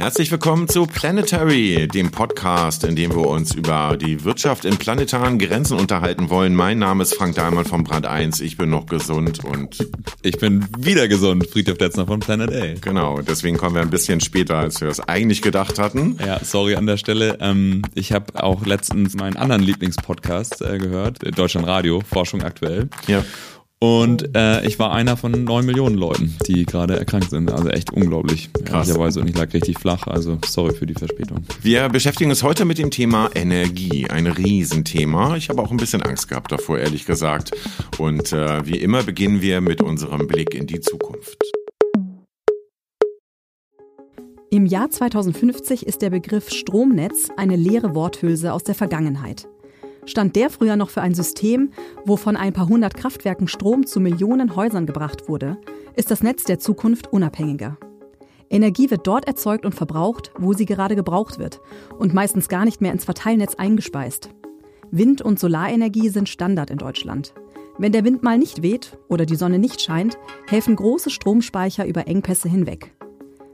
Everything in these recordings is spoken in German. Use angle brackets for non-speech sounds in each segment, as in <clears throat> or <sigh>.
Herzlich willkommen zu Planetary, dem Podcast, in dem wir uns über die Wirtschaft in planetaren Grenzen unterhalten wollen. Mein Name ist Frank Dahlmann von Brand 1. Ich bin noch gesund und ich bin wieder gesund, Friedhof Detzner von Planet A. Genau, deswegen kommen wir ein bisschen später, als wir es eigentlich gedacht hatten. Ja, sorry an der Stelle. Ähm, ich habe auch letztens meinen anderen Lieblingspodcast äh, gehört, Deutschland Radio, Forschung aktuell. Ja. Und äh, ich war einer von neun Millionen Leuten, die gerade erkrankt sind. Also echt unglaublich. Krass. Ehrlicherweise. Und ich lag richtig flach. Also sorry für die Verspätung. Wir beschäftigen uns heute mit dem Thema Energie. Ein Riesenthema. Ich habe auch ein bisschen Angst gehabt davor, ehrlich gesagt. Und äh, wie immer beginnen wir mit unserem Blick in die Zukunft. Im Jahr 2050 ist der Begriff Stromnetz eine leere Worthülse aus der Vergangenheit stand der früher noch für ein System, wo von ein paar hundert Kraftwerken Strom zu Millionen Häusern gebracht wurde, ist das Netz der Zukunft unabhängiger. Energie wird dort erzeugt und verbraucht, wo sie gerade gebraucht wird und meistens gar nicht mehr ins Verteilnetz eingespeist. Wind- und Solarenergie sind Standard in Deutschland. Wenn der Wind mal nicht weht oder die Sonne nicht scheint, helfen große Stromspeicher über Engpässe hinweg.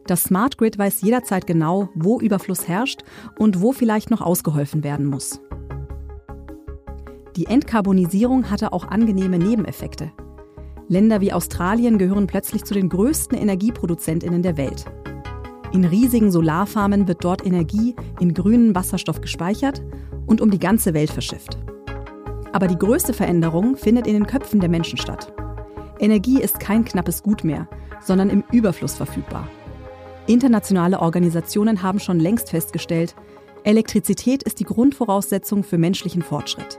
Das Smart Grid weiß jederzeit genau, wo Überfluss herrscht und wo vielleicht noch ausgeholfen werden muss. Die Entkarbonisierung hatte auch angenehme Nebeneffekte. Länder wie Australien gehören plötzlich zu den größten Energieproduzentinnen der Welt. In riesigen Solarfarmen wird dort Energie in grünen Wasserstoff gespeichert und um die ganze Welt verschifft. Aber die größte Veränderung findet in den Köpfen der Menschen statt. Energie ist kein knappes Gut mehr, sondern im Überfluss verfügbar. Internationale Organisationen haben schon längst festgestellt, Elektrizität ist die Grundvoraussetzung für menschlichen Fortschritt.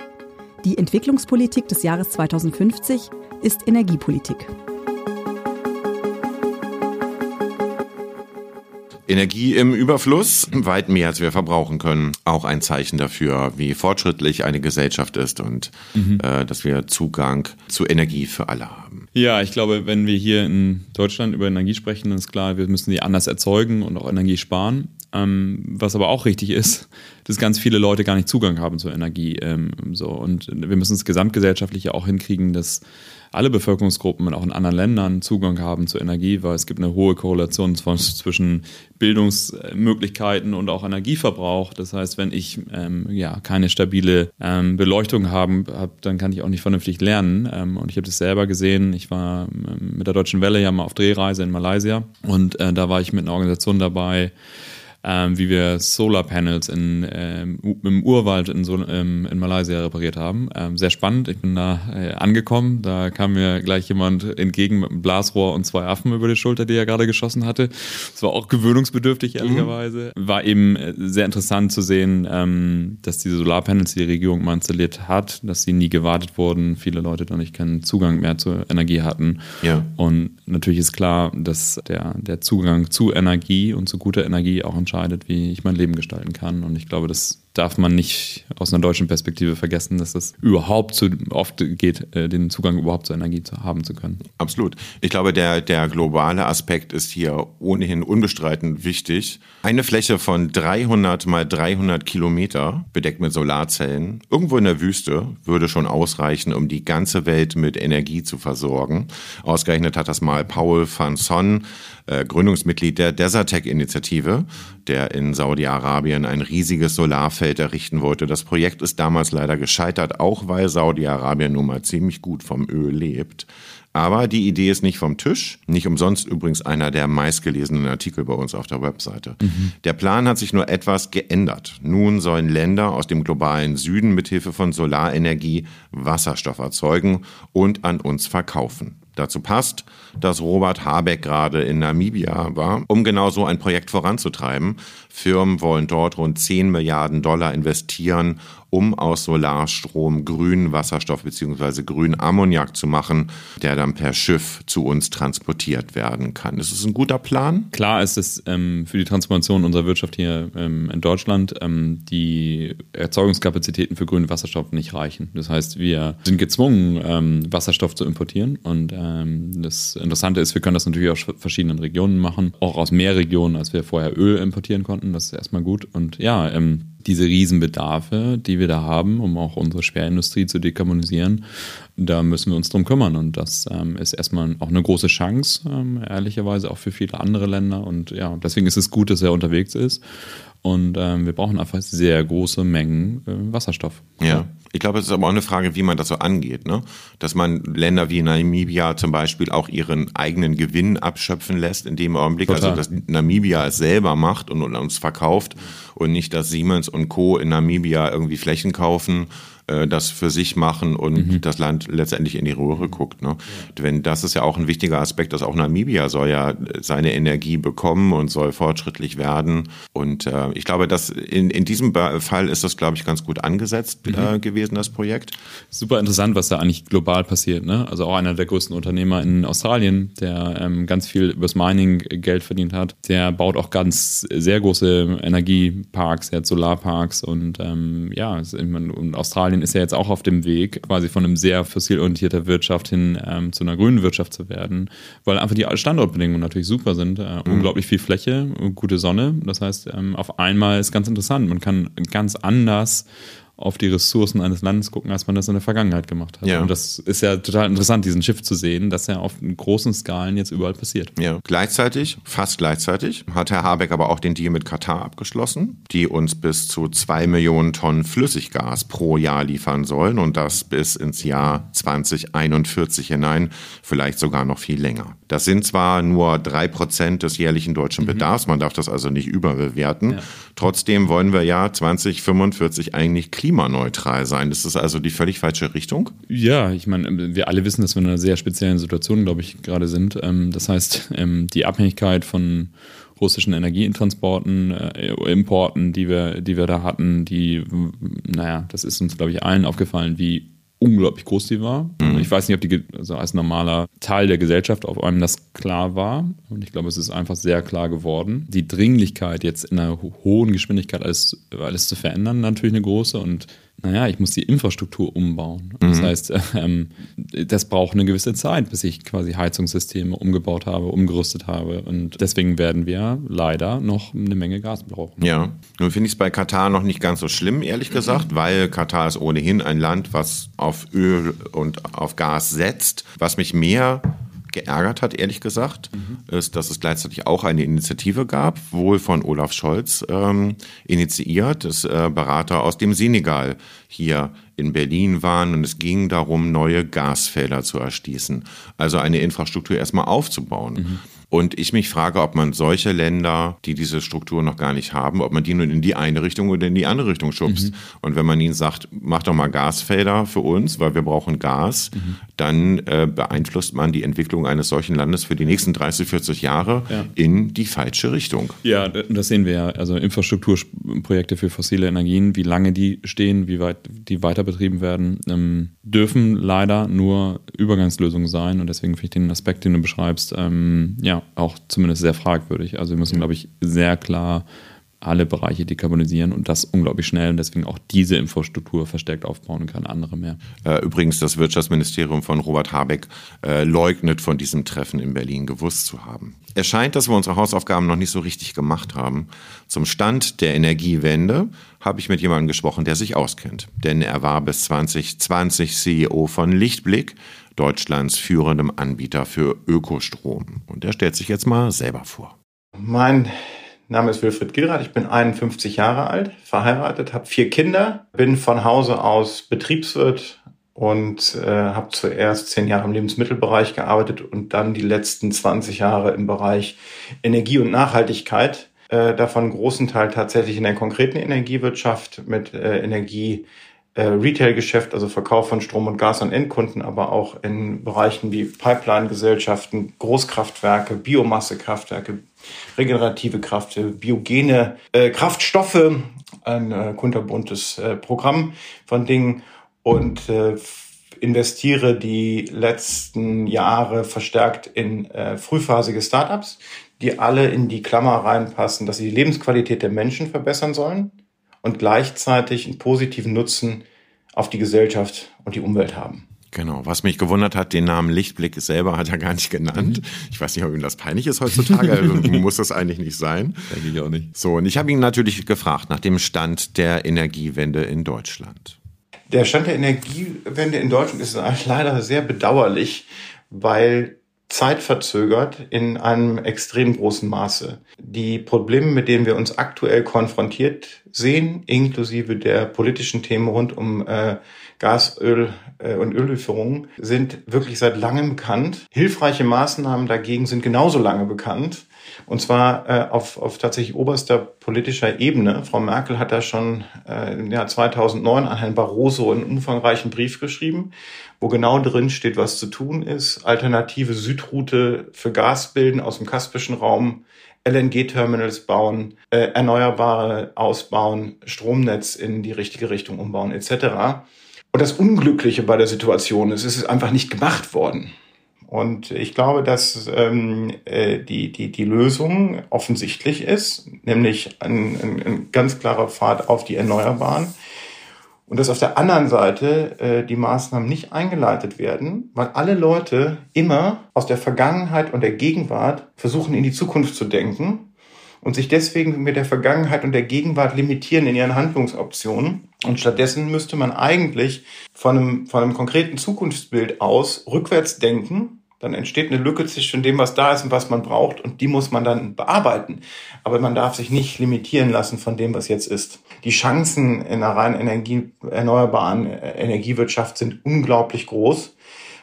Die Entwicklungspolitik des Jahres 2050 ist Energiepolitik. Energie im Überfluss, weit mehr als wir verbrauchen können. Auch ein Zeichen dafür, wie fortschrittlich eine Gesellschaft ist und mhm. äh, dass wir Zugang zu Energie für alle haben. Ja, ich glaube, wenn wir hier in Deutschland über Energie sprechen, dann ist klar, wir müssen die anders erzeugen und auch Energie sparen. Ähm, was aber auch richtig ist, dass ganz viele Leute gar nicht Zugang haben zur Energie. Ähm, so. Und wir müssen es gesamtgesellschaftlich ja auch hinkriegen, dass alle Bevölkerungsgruppen und auch in anderen Ländern Zugang haben zur Energie, weil es gibt eine hohe Korrelation zwischen Bildungsmöglichkeiten und auch Energieverbrauch. Das heißt, wenn ich ähm, ja keine stabile ähm, Beleuchtung habe, hab, dann kann ich auch nicht vernünftig lernen. Ähm, und ich habe das selber gesehen. Ich war ähm, mit der Deutschen Welle ja mal auf Drehreise in Malaysia und äh, da war ich mit einer Organisation dabei, ähm, wie wir Solarpanels in, ähm, im Urwald in, so, ähm, in Malaysia repariert haben. Ähm, sehr spannend. Ich bin da äh, angekommen. Da kam mir gleich jemand entgegen mit einem Blasrohr und zwei Affen über die Schulter, die er gerade geschossen hatte. Das war auch gewöhnungsbedürftig, mhm. ehrlicherweise. Mhm. War eben äh, sehr interessant zu sehen, ähm, dass diese Solarpanels, die die Regierung mal installiert hat, dass sie nie gewartet wurden. Viele Leute da nicht keinen Zugang mehr zur Energie hatten. Ja. Und natürlich ist klar, dass der, der Zugang zu Energie und zu guter Energie auch entscheidend entscheidet, wie ich mein Leben gestalten kann. Und ich glaube, das darf man nicht aus einer deutschen Perspektive vergessen, dass es überhaupt zu oft geht, äh, den Zugang überhaupt zur Energie zu haben zu können. Absolut. Ich glaube, der, der globale Aspekt ist hier ohnehin unbestreitend wichtig. Eine Fläche von 300 mal 300 Kilometer bedeckt mit Solarzellen irgendwo in der Wüste würde schon ausreichen, um die ganze Welt mit Energie zu versorgen. Ausgerechnet hat das mal Paul van Son, äh, Gründungsmitglied der Desertec-Initiative, der in Saudi-Arabien ein riesiges Solarfeld Gasfeld errichten wollte. Das Projekt ist damals leider gescheitert, auch weil Saudi-Arabien nun mal ziemlich gut vom Öl lebt. Aber die Idee ist nicht vom Tisch. Nicht umsonst übrigens einer der meistgelesenen Artikel bei uns auf der Webseite. Mhm. Der Plan hat sich nur etwas geändert. Nun sollen Länder aus dem globalen Süden mithilfe von Solarenergie Wasserstoff erzeugen und an uns verkaufen. Dazu passt, dass Robert Habeck gerade in Namibia war, um genau so ein Projekt voranzutreiben. Firmen wollen dort rund 10 Milliarden Dollar investieren, um aus Solarstrom grünen Wasserstoff bzw. grünen Ammoniak zu machen, der dann per Schiff zu uns transportiert werden kann. Ist es ein guter Plan? Klar ist es ähm, für die Transformation unserer Wirtschaft hier ähm, in Deutschland ähm, die Erzeugungskapazitäten für grünen Wasserstoff nicht reichen. Das heißt, wir sind gezwungen, ähm, Wasserstoff zu importieren. Und ähm, das Interessante ist, wir können das natürlich aus verschiedenen Regionen machen, auch aus mehr Regionen, als wir vorher Öl importieren konnten. Das ist erstmal gut. Und ja, ähm, diese Riesenbedarfe, die wir da haben, um auch unsere Schwerindustrie zu dekarbonisieren, da müssen wir uns drum kümmern. Und das ähm, ist erstmal auch eine große Chance, ähm, ehrlicherweise auch für viele andere Länder. Und ja, deswegen ist es gut, dass er unterwegs ist. Und ähm, wir brauchen einfach sehr große Mengen äh, Wasserstoff. Ja. Ich glaube, es ist aber auch eine Frage, wie man das so angeht. Ne? Dass man Länder wie Namibia zum Beispiel auch ihren eigenen Gewinn abschöpfen lässt in dem Augenblick. Also, Total. Also, dass Namibia es selber macht und, und uns verkauft und nicht, dass Siemens und Co. in Namibia irgendwie Flächen kaufen äh, das für sich machen und mhm. das Land letztendlich in die Röhre guckt. Ne? Ja. Wenn das ist ja auch ein wichtiger Aspekt, dass auch Namibia soll ja seine Energie bekommen und soll fortschrittlich werden. Und äh, ich glaube, dass in, in diesem Fall ist das, glaube ich, ganz gut angesetzt mhm. äh, gewesen, das Projekt. Super interessant, was da eigentlich global passiert. Ne? Also auch einer der größten Unternehmer in Australien, der ähm, ganz viel übers Mining Geld verdient hat, der baut auch ganz sehr große Energieparks, der hat Solarparks und ähm, ja, in Australien Italien ist ja jetzt auch auf dem Weg, quasi von einem sehr fossilorientierter Wirtschaft hin ähm, zu einer grünen Wirtschaft zu werden, weil einfach die Standortbedingungen natürlich super sind. Äh, mhm. Unglaublich viel Fläche, gute Sonne. Das heißt, ähm, auf einmal ist ganz interessant. Man kann ganz anders auf die Ressourcen eines Landes gucken, als man das in der Vergangenheit gemacht hat. Ja. Und das ist ja total interessant, diesen Schiff zu sehen, dass er auf großen Skalen jetzt überall passiert. Ja. Gleichzeitig, fast gleichzeitig, hat Herr Habeck aber auch den Deal mit Katar abgeschlossen, die uns bis zu zwei Millionen Tonnen Flüssiggas pro Jahr liefern sollen und das bis ins Jahr 2041 hinein, vielleicht sogar noch viel länger. Das sind zwar nur drei Prozent des jährlichen deutschen mhm. Bedarfs, man darf das also nicht überbewerten. Ja. Trotzdem wollen wir ja 2045 eigentlich klimaneutral sein. Das ist also die völlig falsche Richtung. Ja, ich meine, wir alle wissen, dass wir in einer sehr speziellen Situation, glaube ich, gerade sind. Ähm, das heißt, ähm, die Abhängigkeit von russischen Energietransporten, äh, Importen, die wir, die wir da hatten, die, naja, das ist uns, glaube ich, allen aufgefallen, wie unglaublich groß die war. Mhm. Ich weiß nicht, ob die also als normaler Teil der Gesellschaft auf einem das klar war. Und ich glaube, es ist einfach sehr klar geworden. Die Dringlichkeit, jetzt in einer hohen Geschwindigkeit alles, alles zu verändern, natürlich eine große. Und naja, ich muss die Infrastruktur umbauen. Mhm. Das heißt, ähm, das braucht eine gewisse Zeit, bis ich quasi Heizungssysteme umgebaut habe, umgerüstet habe. Und deswegen werden wir leider noch eine Menge Gas brauchen. Ja, nun finde ich es bei Katar noch nicht ganz so schlimm, ehrlich gesagt, weil Katar ist ohnehin ein Land, was auf Öl und auf Gas setzt. Was mich mehr geärgert hat, ehrlich gesagt, mhm. ist, dass es gleichzeitig auch eine Initiative gab, wohl von Olaf Scholz ähm, initiiert, dass äh, Berater aus dem Senegal hier in Berlin waren und es ging darum, neue Gasfelder zu erschließen, also eine Infrastruktur erstmal aufzubauen. Mhm. Und ich mich frage, ob man solche Länder, die diese Struktur noch gar nicht haben, ob man die nun in die eine Richtung oder in die andere Richtung schubst. Mhm. Und wenn man ihnen sagt, mach doch mal Gasfelder für uns, weil wir brauchen Gas, mhm. dann äh, beeinflusst man die Entwicklung eines solchen Landes für die nächsten 30, 40 Jahre ja. in die falsche Richtung. Ja, das sehen wir ja. Also Infrastrukturprojekte für fossile Energien, wie lange die stehen, wie weit die weiter betrieben werden, ähm, dürfen leider nur Übergangslösungen sein. Und deswegen finde ich den Aspekt, den du beschreibst, ähm, ja, auch zumindest sehr fragwürdig. Also wir müssen, glaube ich, sehr klar alle Bereiche dekarbonisieren und das unglaublich schnell und deswegen auch diese Infrastruktur verstärkt aufbauen und keine andere mehr. Äh, übrigens, das Wirtschaftsministerium von Robert Habeck äh, leugnet von diesem Treffen in Berlin gewusst zu haben. Es scheint, dass wir unsere Hausaufgaben noch nicht so richtig gemacht haben. Zum Stand der Energiewende habe ich mit jemandem gesprochen, der sich auskennt. Denn er war bis 2020 CEO von Lichtblick, Deutschlands führendem Anbieter für Ökostrom. Und er stellt sich jetzt mal selber vor. Mein Name ist Wilfried Gilrath, ich bin 51 Jahre alt, verheiratet, habe vier Kinder, bin von Hause aus Betriebswirt und äh, habe zuerst zehn Jahre im Lebensmittelbereich gearbeitet und dann die letzten 20 Jahre im Bereich Energie und Nachhaltigkeit. Äh, davon großen Teil tatsächlich in der konkreten Energiewirtschaft mit äh, Energie äh, Retail-Geschäft, also Verkauf von Strom und Gas an Endkunden, aber auch in Bereichen wie Pipeline-Gesellschaften, Großkraftwerke, Biomassekraftwerke, regenerative Kraft, biogene äh, Kraftstoffe, ein äh, kunterbuntes äh, Programm von Dingen und äh, investiere die letzten Jahre verstärkt in äh, frühphasige Startups, die alle in die Klammer reinpassen, dass sie die Lebensqualität der Menschen verbessern sollen und gleichzeitig einen positiven Nutzen auf die Gesellschaft und die Umwelt haben. Genau, was mich gewundert hat, den Namen Lichtblick selber hat er gar nicht genannt. Ich weiß nicht, ob ihm das peinlich ist heutzutage, also <laughs> muss das eigentlich nicht sein. Denke ich auch nicht. So, und ich habe ihn natürlich gefragt nach dem Stand der Energiewende in Deutschland. Der Stand der Energiewende in Deutschland ist leider sehr bedauerlich, weil zeitverzögert in einem extrem großen Maße. Die Probleme, mit denen wir uns aktuell konfrontiert sehen, inklusive der politischen Themen rund um äh, Gas, Öl äh, und Öllieferungen, sind wirklich seit langem bekannt. Hilfreiche Maßnahmen dagegen sind genauso lange bekannt. Und zwar äh, auf, auf tatsächlich oberster politischer Ebene. Frau Merkel hat da schon äh, im Jahr 2009 an Herrn Barroso einen umfangreichen Brief geschrieben, wo genau drin steht, was zu tun ist. Alternative Südroute für Gas bilden aus dem Kaspischen Raum, LNG-Terminals bauen, äh, Erneuerbare ausbauen, Stromnetz in die richtige Richtung umbauen etc. Und das Unglückliche bei der Situation ist, es ist einfach nicht gemacht worden. Und ich glaube, dass ähm, äh, die, die, die Lösung offensichtlich ist, nämlich ein, ein, ein ganz klarer Pfad auf die Erneuerbaren. Und dass auf der anderen Seite äh, die Maßnahmen nicht eingeleitet werden, weil alle Leute immer aus der Vergangenheit und der Gegenwart versuchen, in die Zukunft zu denken und sich deswegen mit der Vergangenheit und der Gegenwart limitieren in ihren Handlungsoptionen. Und stattdessen müsste man eigentlich von einem, von einem konkreten Zukunftsbild aus rückwärts denken dann entsteht eine Lücke zwischen dem, was da ist und was man braucht und die muss man dann bearbeiten. Aber man darf sich nicht limitieren lassen von dem, was jetzt ist. Die Chancen in einer rein Energie, erneuerbaren Energiewirtschaft sind unglaublich groß,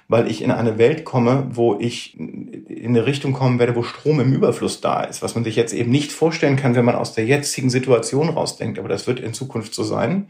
weil ich in eine Welt komme, wo ich in eine Richtung kommen werde, wo Strom im Überfluss da ist, was man sich jetzt eben nicht vorstellen kann, wenn man aus der jetzigen Situation rausdenkt. Aber das wird in Zukunft so sein.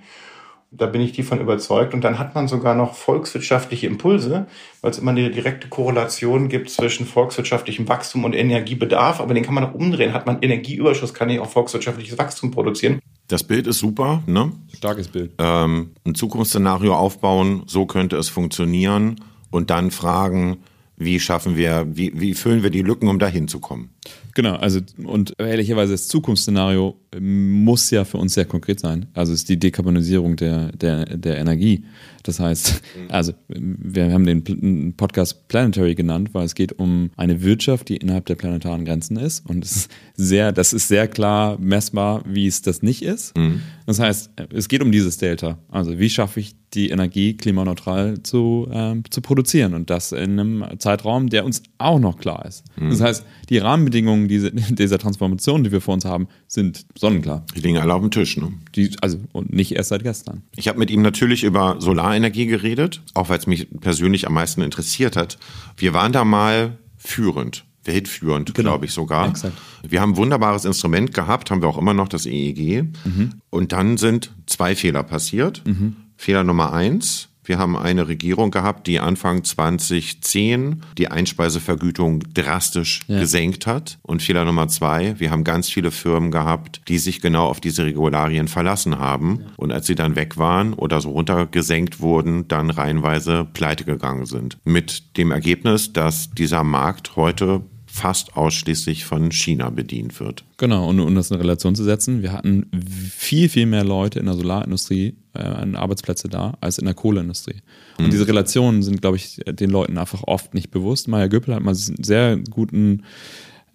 Da bin ich davon überzeugt. Und dann hat man sogar noch volkswirtschaftliche Impulse, weil es immer eine direkte Korrelation gibt zwischen volkswirtschaftlichem Wachstum und Energiebedarf. Aber den kann man auch umdrehen. Hat man Energieüberschuss, kann ich auch volkswirtschaftliches Wachstum produzieren. Das Bild ist super, ne? Starkes Bild. Ähm, ein Zukunftsszenario aufbauen, so könnte es funktionieren und dann fragen, wie schaffen wir, wie, wie füllen wir die Lücken, um dahin zu kommen? Genau, also und ehrlicherweise das Zukunftsszenario muss ja für uns sehr konkret sein. Also es ist die Dekarbonisierung der, der, der Energie. Das heißt, mhm. also wir haben den Podcast Planetary genannt, weil es geht um eine Wirtschaft, die innerhalb der planetaren Grenzen ist. Und es ist sehr, das ist sehr klar messbar, wie es das nicht ist. Mhm. Das heißt, es geht um dieses Delta. Also wie schaffe ich die Energie klimaneutral zu, ähm, zu produzieren und das in einem Zeitraum, der uns auch noch klar ist. Mhm. Das heißt, die Rahmenbedingungen diese, <laughs> dieser Transformation, die wir vor uns haben, sind sonnenklar. Die liegen alle auf dem Tisch. Ne? Die, also und nicht erst seit gestern. Ich habe mit ihm natürlich über Solarenergie geredet, auch weil es mich persönlich am meisten interessiert hat. Wir waren da mal führend weltführend, genau. glaube ich sogar. Exakt. Wir haben ein wunderbares Instrument gehabt, haben wir auch immer noch, das EEG. Mhm. Und dann sind zwei Fehler passiert. Mhm. Fehler Nummer eins, wir haben eine Regierung gehabt, die Anfang 2010 die Einspeisevergütung drastisch ja. gesenkt hat. Und Fehler Nummer zwei, wir haben ganz viele Firmen gehabt, die sich genau auf diese Regularien verlassen haben. Ja. Und als sie dann weg waren oder so runtergesenkt wurden, dann reihenweise pleite gegangen sind. Mit dem Ergebnis, dass dieser Markt heute fast ausschließlich von China bedient wird. Genau, und um das in Relation zu setzen, wir hatten viel, viel mehr Leute in der Solarindustrie, äh, Arbeitsplätze da, als in der Kohleindustrie. Und mhm. diese Relationen sind, glaube ich, den Leuten einfach oft nicht bewusst. Maya Göppel hat mal einen sehr guten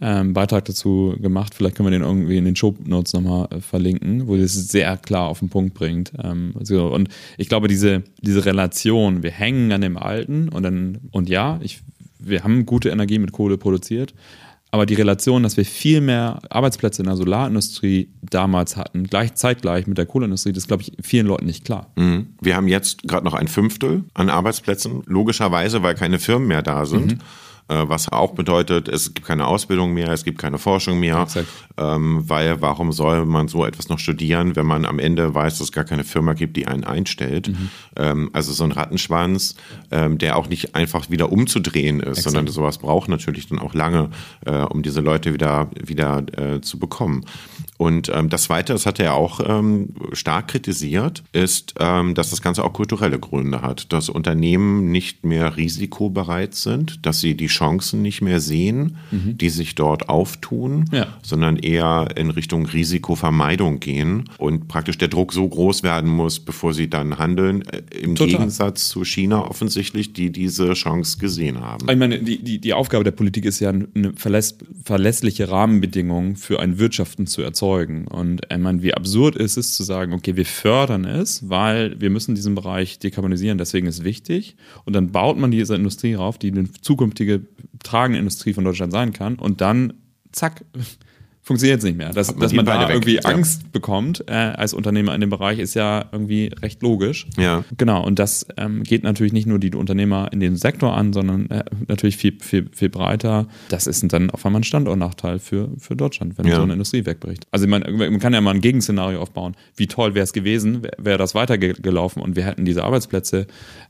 ähm, Beitrag dazu gemacht. Vielleicht können wir den irgendwie in den Show Notes nochmal äh, verlinken, wo das sehr klar auf den Punkt bringt. Ähm, so. Und ich glaube, diese, diese Relation, wir hängen an dem Alten und dann, und ja, ich wir haben gute Energie mit Kohle produziert, aber die Relation, dass wir viel mehr Arbeitsplätze in der Solarindustrie damals hatten, gleich zeitgleich mit der Kohleindustrie, das ist, glaube ich, vielen Leuten nicht klar. Mhm. Wir haben jetzt gerade noch ein Fünftel an Arbeitsplätzen, logischerweise, weil keine Firmen mehr da sind. Mhm. Äh, was auch bedeutet, es gibt keine Ausbildung mehr, es gibt keine Forschung mehr, ähm, weil warum soll man so etwas noch studieren, wenn man am Ende weiß, dass es gar keine Firma gibt, die einen einstellt. Mhm. Ähm, also so ein Rattenschwanz, ähm, der auch nicht einfach wieder umzudrehen ist, Exakt. sondern sowas braucht natürlich dann auch lange, äh, um diese Leute wieder, wieder äh, zu bekommen. Und ähm, das Zweite, das hat er auch ähm, stark kritisiert, ist, ähm, dass das Ganze auch kulturelle Gründe hat, dass Unternehmen nicht mehr risikobereit sind, dass sie die Chancen nicht mehr sehen, mhm. die sich dort auftun, ja. sondern eher in Richtung Risikovermeidung gehen und praktisch der Druck so groß werden muss, bevor sie dann handeln. Äh, Im Total. Gegensatz zu China offensichtlich, die diese Chance gesehen haben. Ich meine, die, die, die Aufgabe der Politik ist ja, eine verläss, verlässliche Rahmenbedingungen für ein Wirtschaften zu erzeugen. Und ich meine, wie absurd ist es zu sagen, okay, wir fördern es, weil wir müssen diesen Bereich dekarbonisieren, deswegen ist es wichtig. Und dann baut man diese Industrie rauf, die eine zukünftige tragende Industrie von Deutschland sein kann. Und dann, zack, funktioniert es nicht mehr. Dass, dass man da weg, irgendwie ja. Angst bekommt äh, als Unternehmer in dem Bereich ist ja irgendwie recht logisch. Ja. Genau. Und das ähm, geht natürlich nicht nur die Unternehmer in dem Sektor an, sondern äh, natürlich viel, viel, viel breiter. Das ist dann auf einmal ein Standortnachteil für, für Deutschland, wenn ja. so eine Industrie wegbricht. Also man, man kann ja mal ein Gegenszenario aufbauen. Wie toll wäre es gewesen, wäre wär das weitergelaufen und wir hätten diese Arbeitsplätze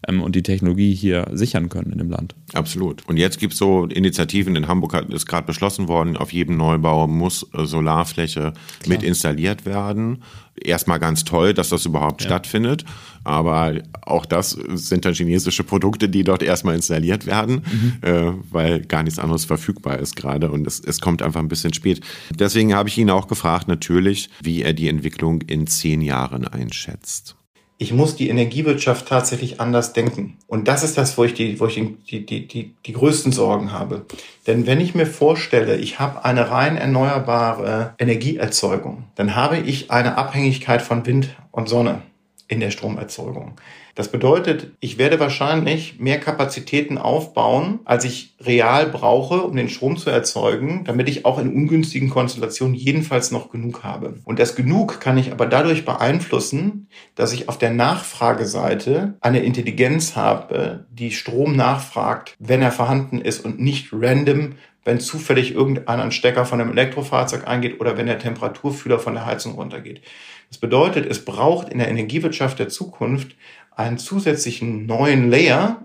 ähm, und die Technologie hier sichern können in dem Land. Absolut. Und jetzt gibt es so Initiativen, in Hamburg ist gerade beschlossen worden, auf jedem Neubau muss Solarfläche Klar. mit installiert werden. Erstmal ganz toll, dass das überhaupt ja. stattfindet. Aber auch das sind dann chinesische Produkte, die dort erstmal installiert werden, mhm. äh, weil gar nichts anderes verfügbar ist gerade und es, es kommt einfach ein bisschen spät. Deswegen habe ich ihn auch gefragt, natürlich, wie er die Entwicklung in zehn Jahren einschätzt ich muss die Energiewirtschaft tatsächlich anders denken. Und das ist das, wo ich die, wo ich die, die, die, die größten Sorgen habe. Denn wenn ich mir vorstelle, ich habe eine rein erneuerbare Energieerzeugung, dann habe ich eine Abhängigkeit von Wind und Sonne in der Stromerzeugung. Das bedeutet, ich werde wahrscheinlich mehr Kapazitäten aufbauen, als ich real brauche, um den Strom zu erzeugen, damit ich auch in ungünstigen Konstellationen jedenfalls noch genug habe. Und das genug kann ich aber dadurch beeinflussen, dass ich auf der Nachfrageseite eine Intelligenz habe, die Strom nachfragt, wenn er vorhanden ist und nicht random wenn zufällig irgendein Stecker von einem Elektrofahrzeug eingeht oder wenn der Temperaturfühler von der Heizung runtergeht. Das bedeutet, es braucht in der Energiewirtschaft der Zukunft einen zusätzlichen neuen Layer,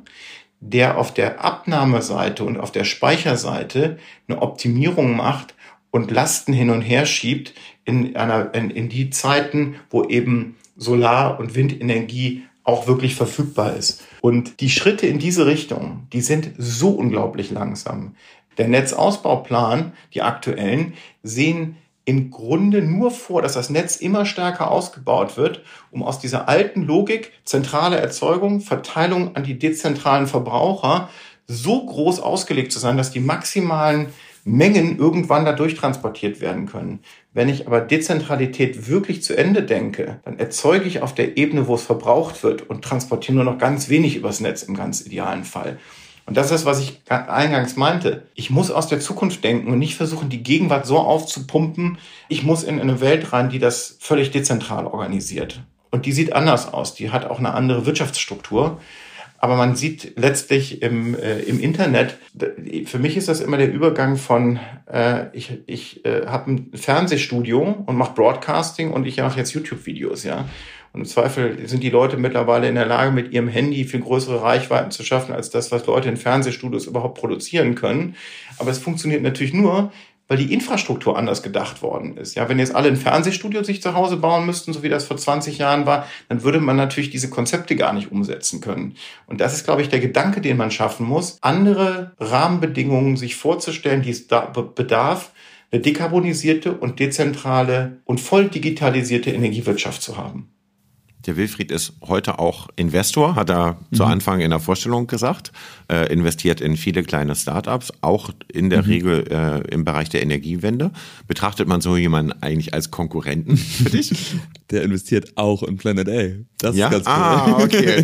der auf der Abnahmeseite und auf der Speicherseite eine Optimierung macht und Lasten hin und her schiebt in, einer, in, in die Zeiten, wo eben Solar- und Windenergie auch wirklich verfügbar ist. Und die Schritte in diese Richtung, die sind so unglaublich langsam. Der Netzausbauplan, die aktuellen, sehen im Grunde nur vor, dass das Netz immer stärker ausgebaut wird, um aus dieser alten Logik zentrale Erzeugung, Verteilung an die dezentralen Verbraucher so groß ausgelegt zu sein, dass die maximalen Mengen irgendwann da durchtransportiert werden können. Wenn ich aber Dezentralität wirklich zu Ende denke, dann erzeuge ich auf der Ebene, wo es verbraucht wird und transportiere nur noch ganz wenig übers Netz im ganz idealen Fall. Und das ist, was ich eingangs meinte. Ich muss aus der Zukunft denken und nicht versuchen, die Gegenwart so aufzupumpen. Ich muss in eine Welt rein, die das völlig dezentral organisiert. Und die sieht anders aus. Die hat auch eine andere Wirtschaftsstruktur. Aber man sieht letztlich im, äh, im Internet, für mich ist das immer der Übergang von, äh, ich, ich äh, habe ein Fernsehstudio und mache Broadcasting und ich mache jetzt YouTube-Videos, ja. Und im Zweifel sind die Leute mittlerweile in der Lage, mit ihrem Handy viel größere Reichweiten zu schaffen, als das, was Leute in Fernsehstudios überhaupt produzieren können. Aber es funktioniert natürlich nur, weil die Infrastruktur anders gedacht worden ist. Ja, wenn jetzt alle ein Fernsehstudio sich zu Hause bauen müssten, so wie das vor 20 Jahren war, dann würde man natürlich diese Konzepte gar nicht umsetzen können. Und das ist, glaube ich, der Gedanke, den man schaffen muss, andere Rahmenbedingungen sich vorzustellen, die es da bedarf, eine dekarbonisierte und dezentrale und voll digitalisierte Energiewirtschaft zu haben. Der Wilfried ist heute auch Investor, hat er mhm. zu Anfang in der Vorstellung gesagt, äh, investiert in viele kleine Startups, auch in der mhm. Regel äh, im Bereich der Energiewende. Betrachtet man so jemanden eigentlich als Konkurrenten für dich? <laughs> Der investiert auch in Planet A. Das ja? ist ganz cool. Ah, okay.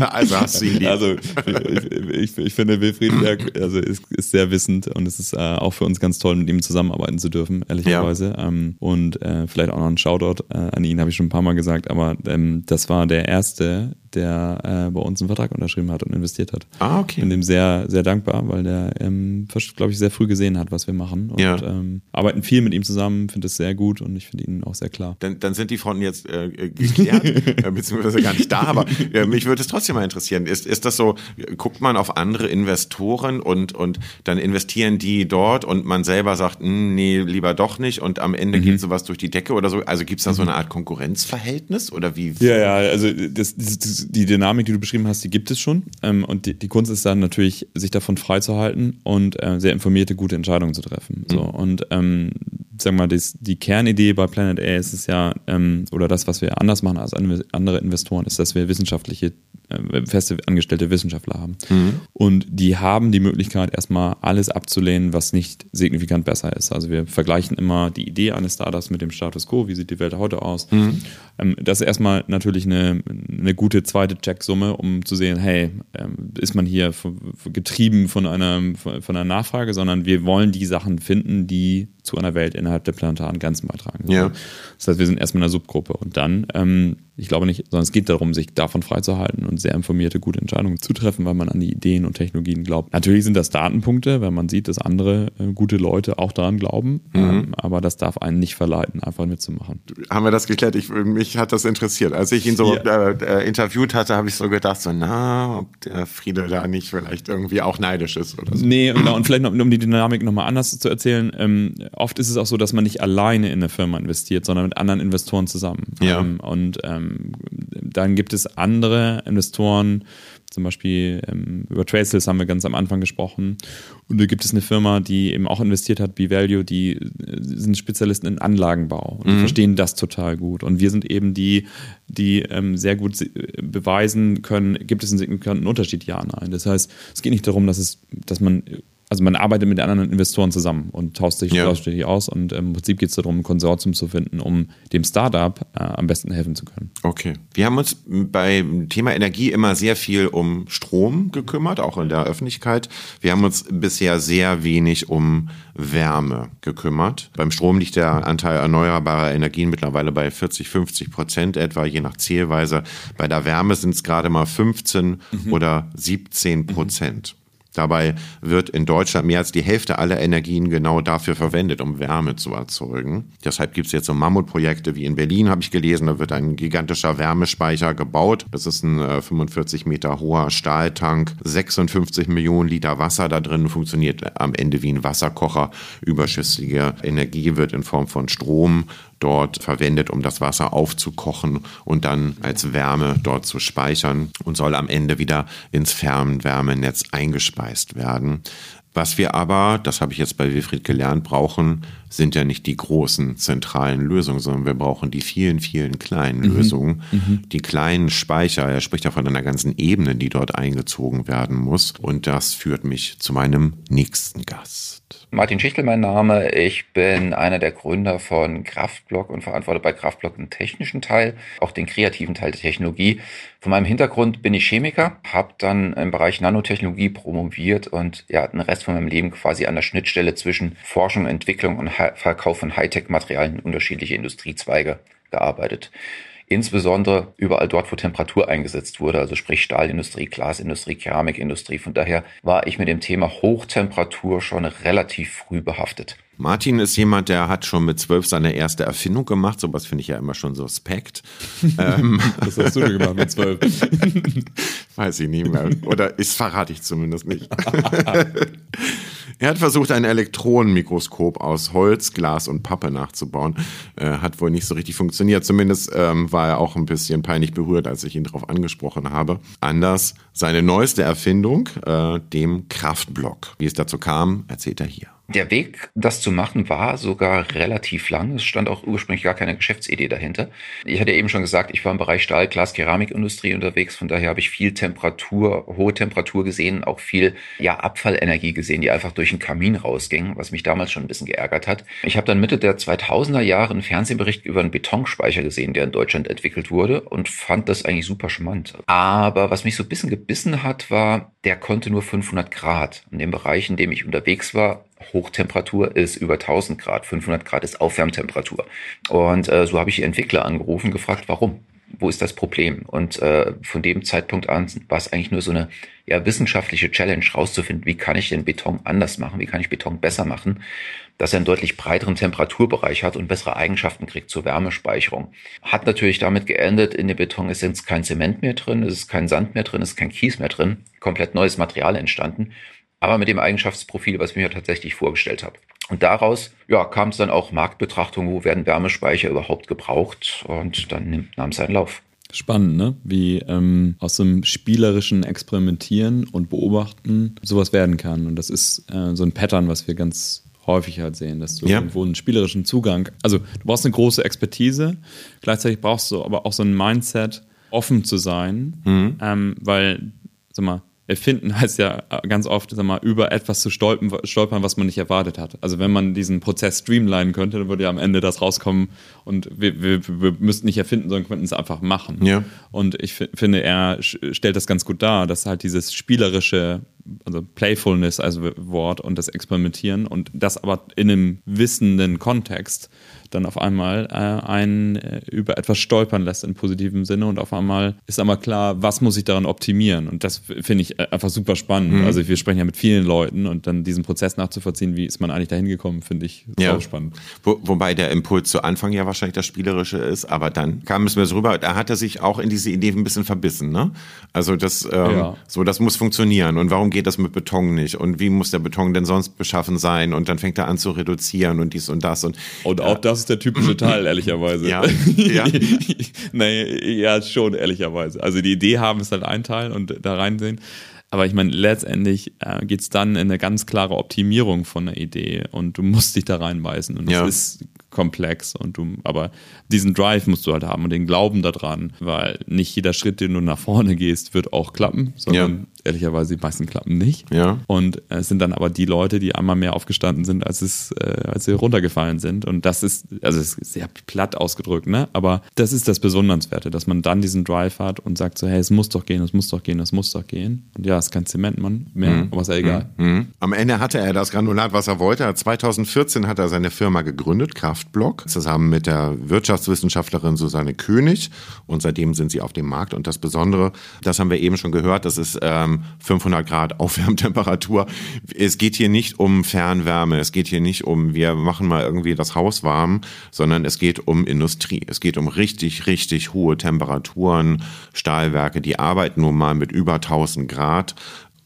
<laughs> also hast du ihn lieb. Also ich, ich, ich finde Wilfried also ist, ist, sehr wissend und es ist äh, auch für uns ganz toll, mit ihm zusammenarbeiten zu dürfen, ehrlicherweise. Ja. Ähm, und äh, vielleicht auch noch ein Shoutout äh, an ihn, habe ich schon ein paar Mal gesagt, aber ähm, das war der erste, der äh, bei uns einen Vertrag unterschrieben hat und investiert hat. Ah, okay. Bin dem sehr, sehr dankbar, weil der, ähm, glaube ich, sehr früh gesehen hat, was wir machen. Und ja. ähm, arbeiten viel mit ihm zusammen, finde es sehr gut und ich finde ihn auch sehr klar. Dann, dann sind die Fronten jetzt äh, geklärt, <laughs> äh, beziehungsweise gar nicht da, aber äh, mich würde es trotzdem mal interessieren. Ist, ist das so, guckt man auf andere Investoren und, und dann investieren die dort und man selber sagt, hm, nee, lieber doch nicht und am Ende mhm. geht sowas durch die Decke oder so? Also gibt es da so mhm. eine Art Konkurrenzverhältnis oder wie? Ja, ja, also das, das, das die Dynamik, die du beschrieben hast, die gibt es schon. Ähm, und die, die, Kunst ist dann natürlich, sich davon freizuhalten und äh, sehr informierte, gute Entscheidungen zu treffen. So. Mhm. Und ähm, sagen wir mal, die Kernidee bei Planet A ist es ja, ähm, oder das, was wir anders machen als andere Investoren, ist, dass wir wissenschaftliche, äh, feste angestellte Wissenschaftler haben. Mhm. Und die haben die Möglichkeit, erstmal alles abzulehnen, was nicht signifikant besser ist. Also wir vergleichen immer die Idee eines Startups mit dem Status quo, wie sieht die Welt heute aus. Mhm. Ähm, das ist erstmal natürlich eine, eine gute zweite Checksumme, um zu sehen, hey, ähm, ist man hier getrieben von einer, von einer Nachfrage, sondern wir wollen die Sachen finden, die zu einer Welt innerhalb der planetaren Grenzen beitragen. Ja. Das heißt, wir sind erstmal in einer Subgruppe und dann ähm, ich glaube nicht, sondern es geht darum, sich davon freizuhalten und sehr informierte, gute Entscheidungen zu treffen, weil man an die Ideen und Technologien glaubt. Natürlich sind das Datenpunkte, wenn man sieht, dass andere äh, gute Leute auch daran glauben, mhm. ähm, aber das darf einen nicht verleiten, einfach mitzumachen. Haben wir das geklärt? Ich, mich hat das interessiert. Als ich ihn so ja. äh, äh, interviewt hatte, habe ich so gedacht, so, na, ob der Friede da nicht vielleicht irgendwie auch neidisch ist oder so. Nee, und, und vielleicht noch, um die Dynamik nochmal anders zu erzählen, ähm, oft ist es auch so, dass man nicht alleine in eine Firma investiert, sondern mit anderen Investoren zusammen. Ja. Ähm, und ähm, dann gibt es andere Investoren, zum Beispiel ähm, über Traceless haben wir ganz am Anfang gesprochen. Und da gibt es eine Firma, die eben auch investiert hat, B-Value, die äh, sind Spezialisten in Anlagenbau und mhm. verstehen das total gut. Und wir sind eben die, die ähm, sehr gut beweisen können, gibt es einen signifikanten Unterschied, ja, nein. Das heißt, es geht nicht darum, dass es, dass man also man arbeitet mit anderen Investoren zusammen und tauscht sich, ja. aus und im Prinzip geht es darum, ein Konsortium zu finden, um dem Startup äh, am besten helfen zu können. Okay. Wir haben uns beim Thema Energie immer sehr viel um Strom gekümmert, auch in der Öffentlichkeit. Wir haben uns bisher sehr wenig um Wärme gekümmert. Beim Strom liegt der Anteil erneuerbarer Energien mittlerweile bei 40, 50 Prozent etwa, je nach Zählweise. Bei der Wärme sind es gerade mal 15 mhm. oder 17 Prozent. Mhm. Dabei wird in Deutschland mehr als die Hälfte aller Energien genau dafür verwendet, um Wärme zu erzeugen. Deshalb gibt es jetzt so Mammutprojekte wie in Berlin, habe ich gelesen. Da wird ein gigantischer Wärmespeicher gebaut. Das ist ein 45 äh, Meter hoher Stahltank, 56 Millionen Liter Wasser da drin, funktioniert am Ende wie ein Wasserkocher. Überschüssige Energie wird in Form von Strom dort verwendet, um das Wasser aufzukochen und dann als Wärme dort zu speichern und soll am Ende wieder ins Fernwärmenetz eingespeist werden. Was wir aber, das habe ich jetzt bei Wilfried gelernt, brauchen, sind ja nicht die großen zentralen Lösungen, sondern wir brauchen die vielen, vielen kleinen mhm. Lösungen. Mhm. Die kleinen Speicher, er spricht ja von einer ganzen Ebene, die dort eingezogen werden muss. Und das führt mich zu meinem nächsten Gast. Martin Schichtel, mein Name. Ich bin einer der Gründer von Kraftblock und verantworte bei Kraftblock den technischen Teil, auch den kreativen Teil der Technologie. Von meinem Hintergrund bin ich Chemiker, habe dann im Bereich Nanotechnologie promoviert und ja, den Rest von meinem Leben quasi an der Schnittstelle zwischen Forschung, Entwicklung und Verkauf von Hightech-Materialien in unterschiedliche Industriezweige gearbeitet. Insbesondere überall dort, wo Temperatur eingesetzt wurde, also sprich Stahlindustrie, Glasindustrie, Keramikindustrie. Von daher war ich mit dem Thema Hochtemperatur schon relativ früh behaftet. Martin ist jemand, der hat schon mit zwölf seine erste Erfindung gemacht. Sowas finde ich ja immer schon suspekt. <laughs> ähm, Was hast du denn gemacht mit zwölf? <laughs> Weiß ich nicht mehr. Oder ist verrate ich zumindest nicht. <laughs> Er hat versucht, ein Elektronenmikroskop aus Holz, Glas und Pappe nachzubauen. Äh, hat wohl nicht so richtig funktioniert. Zumindest ähm, war er auch ein bisschen peinlich berührt, als ich ihn darauf angesprochen habe. Anders seine neueste Erfindung, äh, dem Kraftblock. Wie es dazu kam, erzählt er hier. Der Weg, das zu machen, war sogar relativ lang. Es stand auch ursprünglich gar keine Geschäftsidee dahinter. Ich hatte eben schon gesagt, ich war im Bereich Stahl, Glas, Keramikindustrie unterwegs. Von daher habe ich viel Temperatur, hohe Temperatur gesehen, auch viel ja, Abfallenergie gesehen, die einfach durch den Kamin rausging, was mich damals schon ein bisschen geärgert hat. Ich habe dann Mitte der 2000er Jahre einen Fernsehbericht über einen Betonspeicher gesehen, der in Deutschland entwickelt wurde und fand das eigentlich super charmant. Aber was mich so ein bisschen gebissen hat, war, der konnte nur 500 Grad. In dem Bereich, in dem ich unterwegs war, Hochtemperatur ist über 1000 Grad, 500 Grad ist Aufwärmtemperatur. Und äh, so habe ich die Entwickler angerufen, gefragt, warum? Wo ist das Problem? Und äh, von dem Zeitpunkt an war es eigentlich nur so eine ja, wissenschaftliche Challenge, rauszufinden, wie kann ich den Beton anders machen, wie kann ich Beton besser machen, dass er einen deutlich breiteren Temperaturbereich hat und bessere Eigenschaften kriegt zur Wärmespeicherung. Hat natürlich damit geendet, in dem Beton ist jetzt kein Zement mehr drin, es ist kein Sand mehr drin, es ist kein Kies mehr drin, komplett neues Material entstanden aber mit dem Eigenschaftsprofil, was ich mir tatsächlich vorgestellt habe. Und daraus ja, kam es dann auch Marktbetrachtung, wo werden Wärmespeicher überhaupt gebraucht und dann nimmt, nahm es seinen Lauf. Spannend, ne? Wie ähm, aus einem spielerischen Experimentieren und Beobachten sowas werden kann. Und das ist äh, so ein Pattern, was wir ganz häufig halt sehen, dass du ja. irgendwo einen spielerischen Zugang, also du brauchst eine große Expertise, gleichzeitig brauchst du aber auch so ein Mindset, offen zu sein, mhm. ähm, weil, sag mal, Erfinden heißt ja ganz oft, sag mal, über etwas zu stolpern, stolpern, was man nicht erwartet hat. Also wenn man diesen Prozess streamlinen könnte, dann würde ja am Ende das rauskommen und wir, wir, wir müssten nicht erfinden, sondern könnten es einfach machen. Ja. Und ich finde, er stellt das ganz gut dar, dass halt dieses spielerische, also Playfulness als Wort und das Experimentieren und das aber in einem wissenden Kontext dann auf einmal äh, einen äh, über etwas stolpern lässt in positivem Sinne und auf einmal ist einmal klar, was muss ich daran optimieren. Und das finde ich äh, einfach super spannend. Mhm. Also wir sprechen ja mit vielen Leuten und dann diesen Prozess nachzuvollziehen, wie ist man eigentlich dahin gekommen, finde ich ja. spannend. Wo, wobei der Impuls zu Anfang ja wahrscheinlich das Spielerische ist, aber dann kam es mir so rüber, da hat er sich auch in diese Idee ein bisschen verbissen. Ne? Also das, ähm, ja. so, das muss funktionieren. Und warum geht das mit Beton nicht? Und wie muss der Beton denn sonst beschaffen sein? Und dann fängt er an zu reduzieren und dies und das. Und, und auch das ist der typische <clears throat> Teil, ehrlicherweise. Ja. <laughs> ja. nee, ja, schon, ehrlicherweise. Also die Idee haben ist halt ein Teil und da reinsehen. Aber ich meine, letztendlich äh, geht es dann in eine ganz klare Optimierung von einer Idee und du musst dich da reinbeißen. Und das ja. ist komplex und du, aber diesen Drive musst du halt haben und den Glauben daran, weil nicht jeder Schritt, den du nach vorne gehst, wird auch klappen, sondern ja. Ehrlicherweise die meisten klappen nicht. Ja. Und es sind dann aber die Leute, die einmal mehr aufgestanden sind, als es, äh, als sie runtergefallen sind. Und das ist, also es ist sehr platt ausgedrückt, ne? Aber das ist das Besondernswerte, dass man dann diesen Drive hat und sagt so, hey, es muss doch gehen, es muss doch gehen, es muss doch gehen. Und ja, es ist kein Zementmann mehr, mhm. aber ist ja egal. Mhm. Am Ende hatte er das Granulat, was er wollte. 2014 hat er seine Firma gegründet, Kraftblock, zusammen mit der Wirtschaftswissenschaftlerin Susanne König. Und seitdem sind sie auf dem Markt. Und das Besondere, das haben wir eben schon gehört, das ist ähm, 500 Grad Aufwärmtemperatur. Es geht hier nicht um Fernwärme, es geht hier nicht um, wir machen mal irgendwie das Haus warm, sondern es geht um Industrie. Es geht um richtig, richtig hohe Temperaturen. Stahlwerke, die arbeiten nun mal mit über 1000 Grad.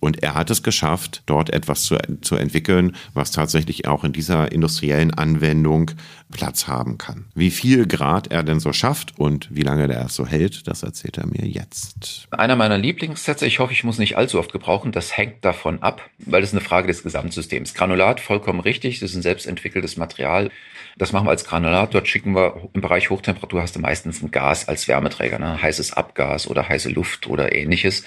Und er hat es geschafft, dort etwas zu, zu entwickeln, was tatsächlich auch in dieser industriellen Anwendung Platz haben kann. Wie viel Grad er denn so schafft und wie lange der es so hält, das erzählt er mir jetzt. Einer meiner Lieblingssätze, ich hoffe, ich muss nicht allzu oft gebrauchen, das hängt davon ab, weil es eine Frage des Gesamtsystems. Granulat, vollkommen richtig, das ist ein selbstentwickeltes Material. Das machen wir als Granulat. Dort schicken wir im Bereich Hochtemperatur hast du meistens ein Gas als Wärmeträger, ne? heißes Abgas oder heiße Luft oder ähnliches.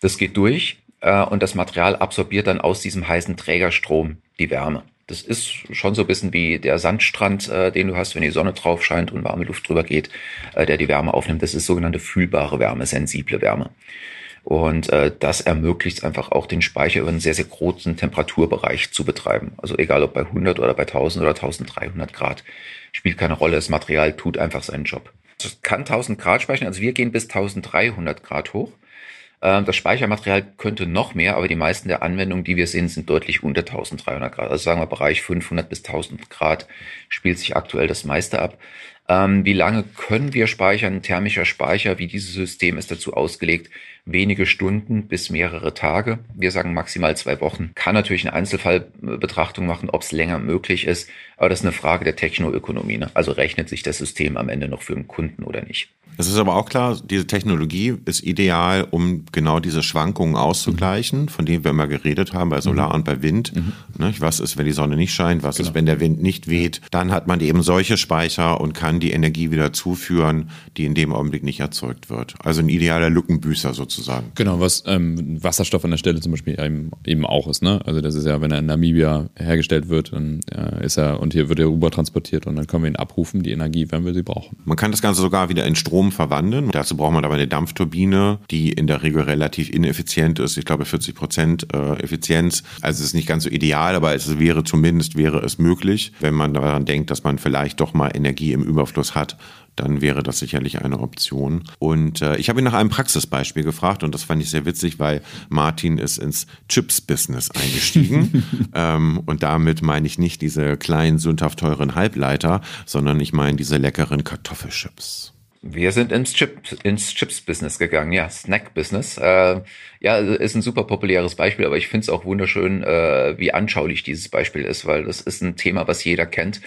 Das geht durch äh, und das Material absorbiert dann aus diesem heißen Trägerstrom die Wärme. Das ist schon so ein bisschen wie der Sandstrand, äh, den du hast, wenn die Sonne drauf scheint und warme Luft drüber geht, äh, der die Wärme aufnimmt. Das ist sogenannte fühlbare Wärme, sensible Wärme. Und äh, das ermöglicht einfach auch den Speicher über einen sehr, sehr großen Temperaturbereich zu betreiben. Also egal ob bei 100 oder bei 1000 oder 1300 Grad, spielt keine Rolle. Das Material tut einfach seinen Job. Das kann 1000 Grad speichern. Also wir gehen bis 1300 Grad hoch. Ähm, das Speichermaterial könnte noch mehr, aber die meisten der Anwendungen, die wir sehen, sind deutlich unter 1300 Grad. Also sagen wir Bereich 500 bis 1000 Grad spielt sich aktuell das meiste ab. Ähm, wie lange können wir speichern? Ein thermischer Speicher, wie dieses System ist dazu ausgelegt, wenige Stunden bis mehrere Tage. Wir sagen maximal zwei Wochen. Kann natürlich eine Einzelfallbetrachtung machen, ob es länger möglich ist, aber das ist eine Frage der Technoökonomie. Ne? Also rechnet sich das System am Ende noch für einen Kunden oder nicht. Es ist aber auch klar, diese Technologie ist ideal, um genau diese Schwankungen auszugleichen, mhm. von denen wir immer geredet haben, bei Solar mhm. und bei Wind. Mhm. Ne, was ist, wenn die Sonne nicht scheint? Was genau. ist, wenn der Wind nicht weht? Dann hat man eben solche Speicher und kann die Energie wieder zuführen, die in dem Augenblick nicht erzeugt wird. Also ein idealer Lückenbüßer sozusagen. Genau, was ähm, Wasserstoff an der Stelle zum Beispiel eben, eben auch ist. Ne? Also das ist ja, wenn er in Namibia hergestellt wird, dann äh, ist er, und hier wird er rüber transportiert und dann können wir ihn abrufen, die Energie, wenn wir sie brauchen. Man kann das Ganze sogar wieder in Strom Strom verwandeln. Dazu braucht man aber eine Dampfturbine, die in der Regel relativ ineffizient ist. Ich glaube 40 Prozent äh, Effizienz. Also es ist nicht ganz so ideal, aber es wäre zumindest wäre es möglich, wenn man daran denkt, dass man vielleicht doch mal Energie im Überfluss hat dann wäre das sicherlich eine Option. Und äh, ich habe ihn nach einem Praxisbeispiel gefragt und das fand ich sehr witzig, weil Martin ist ins Chips-Business eingestiegen. <laughs> ähm, und damit meine ich nicht diese kleinen, sündhaft teuren Halbleiter, sondern ich meine diese leckeren Kartoffelchips. Wir sind ins, Chip, ins Chips-Business gegangen, ja, Snack-Business. Äh, ja, ist ein super populäres Beispiel, aber ich finde es auch wunderschön, äh, wie anschaulich dieses Beispiel ist, weil das ist ein Thema, was jeder kennt.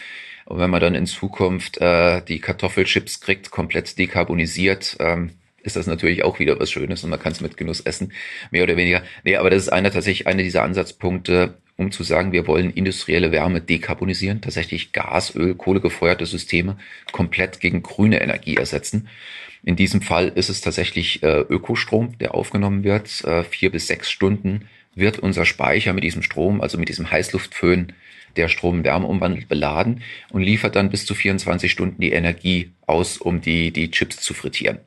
Und wenn man dann in Zukunft äh, die Kartoffelchips kriegt, komplett dekarbonisiert, ähm, ist das natürlich auch wieder was Schönes und man kann es mit Genuss essen, mehr oder weniger. Nee, aber das ist einer tatsächlich einer dieser Ansatzpunkte, um zu sagen, wir wollen industrielle Wärme dekarbonisieren, tatsächlich Gas, Öl, Kohle gefeuerte Systeme komplett gegen grüne Energie ersetzen. In diesem Fall ist es tatsächlich äh, Ökostrom, der aufgenommen wird. Äh, vier bis sechs Stunden wird unser Speicher mit diesem Strom, also mit diesem Heißluftföhn, der Strom Wärme umwandelt, beladen und liefert dann bis zu 24 Stunden die Energie aus, um die, die Chips zu frittieren.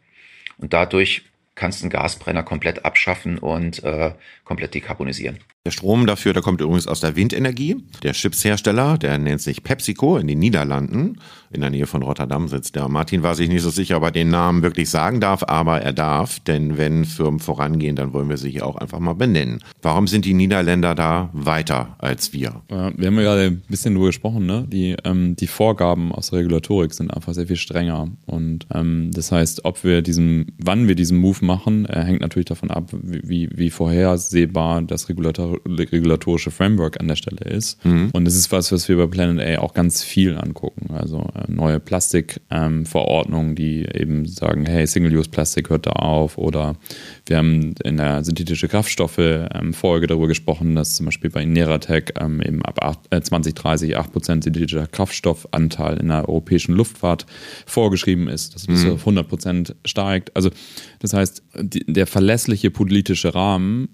Und dadurch kannst du einen Gasbrenner komplett abschaffen und äh, komplett dekarbonisieren. Der Strom dafür, der kommt übrigens aus der Windenergie. Der Chipshersteller, der nennt sich PepsiCo in den Niederlanden. In der Nähe von Rotterdam sitzt der. Martin war sich nicht so sicher, ob er den Namen wirklich sagen darf, aber er darf, denn wenn Firmen vorangehen, dann wollen wir sie hier auch einfach mal benennen. Warum sind die Niederländer da weiter als wir? Wir haben ja gerade ein bisschen darüber gesprochen, ne? Die, ähm, die Vorgaben aus der Regulatorik sind einfach sehr viel strenger. Und ähm, das heißt, ob wir diesen, wann wir diesen Move machen, äh, hängt natürlich davon ab, wie, wie vorhersehbar das Regulator regulatorische Framework an der Stelle ist. Mhm. Und das ist was, was wir bei Planet A auch ganz viel angucken. Also äh, neue Plastikverordnungen, ähm, die eben sagen, hey, Single-Use-Plastik hört da auf. Oder wir haben in der synthetische Kraftstoffe-Folge ähm, darüber gesprochen, dass zum Beispiel bei Neratec ähm, eben ab 8, äh, 2030 8% synthetischer Kraftstoffanteil in der europäischen Luftfahrt vorgeschrieben ist, dass es bis mhm. auf 100% steigt. Also das heißt, die, der verlässliche politische Rahmen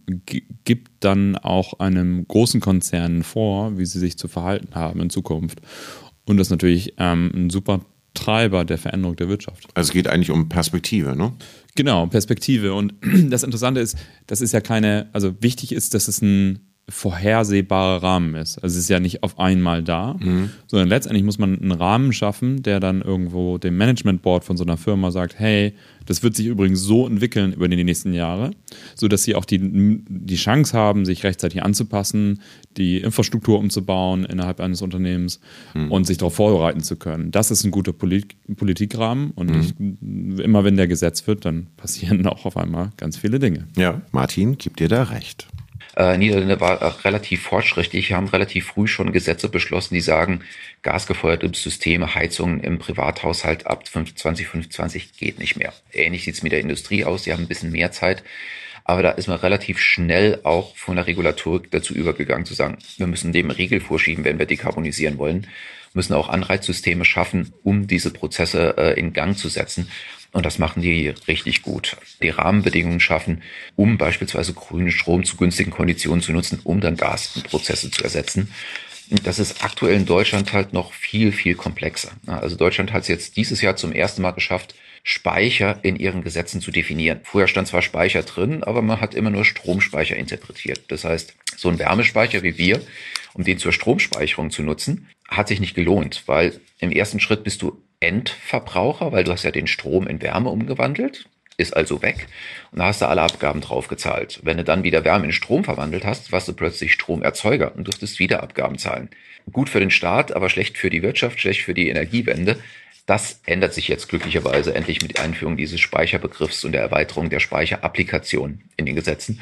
gibt dann auch einem großen Konzern vor, wie sie sich zu verhalten haben in Zukunft. Und das ist natürlich ähm, ein super Treiber der Veränderung der Wirtschaft. Also es geht eigentlich um Perspektive, ne? Genau, Perspektive. Und <clears throat> das Interessante ist, das ist ja keine, also wichtig ist, dass es ein vorhersehbarer Rahmen ist. Also es ist ja nicht auf einmal da, mhm. sondern letztendlich muss man einen Rahmen schaffen, der dann irgendwo dem Management Board von so einer Firma sagt, hey, das wird sich übrigens so entwickeln über die nächsten Jahre, sodass sie auch die, die Chance haben, sich rechtzeitig anzupassen, die Infrastruktur umzubauen innerhalb eines Unternehmens mhm. und sich darauf vorbereiten zu können. Das ist ein guter Polit Politikrahmen und mhm. ich, immer wenn der gesetzt wird, dann <laughs> passieren auch auf einmal ganz viele Dinge. Ja, Martin, gib dir da recht. Äh, Niederlande war relativ fortschrittlich, haben relativ früh schon Gesetze beschlossen, die sagen, gasgefeuerte Systeme, Heizungen im Privathaushalt ab 2025 geht nicht mehr. Ähnlich sieht's mit der Industrie aus, die haben ein bisschen mehr Zeit. Aber da ist man relativ schnell auch von der Regulatorik dazu übergegangen zu sagen, wir müssen dem Regel vorschieben, wenn wir dekarbonisieren wollen, müssen auch Anreizsysteme schaffen, um diese Prozesse äh, in Gang zu setzen. Und das machen die richtig gut. Die Rahmenbedingungen schaffen, um beispielsweise grünen Strom zu günstigen Konditionen zu nutzen, um dann Gasprozesse zu ersetzen. Das ist aktuell in Deutschland halt noch viel, viel komplexer. Also Deutschland hat es jetzt dieses Jahr zum ersten Mal geschafft, Speicher in ihren Gesetzen zu definieren. Vorher stand zwar Speicher drin, aber man hat immer nur Stromspeicher interpretiert. Das heißt, so ein Wärmespeicher wie wir, um den zur Stromspeicherung zu nutzen, hat sich nicht gelohnt, weil im ersten Schritt bist du Endverbraucher, weil du hast ja den Strom in Wärme umgewandelt, ist also weg und da hast du alle Abgaben drauf gezahlt. Wenn du dann wieder Wärme in Strom verwandelt hast, warst du plötzlich Stromerzeuger und durftest wieder Abgaben zahlen. Gut für den Staat, aber schlecht für die Wirtschaft, schlecht für die Energiewende. Das ändert sich jetzt glücklicherweise endlich mit der Einführung dieses Speicherbegriffs und der Erweiterung der Speicherapplikation in den Gesetzen.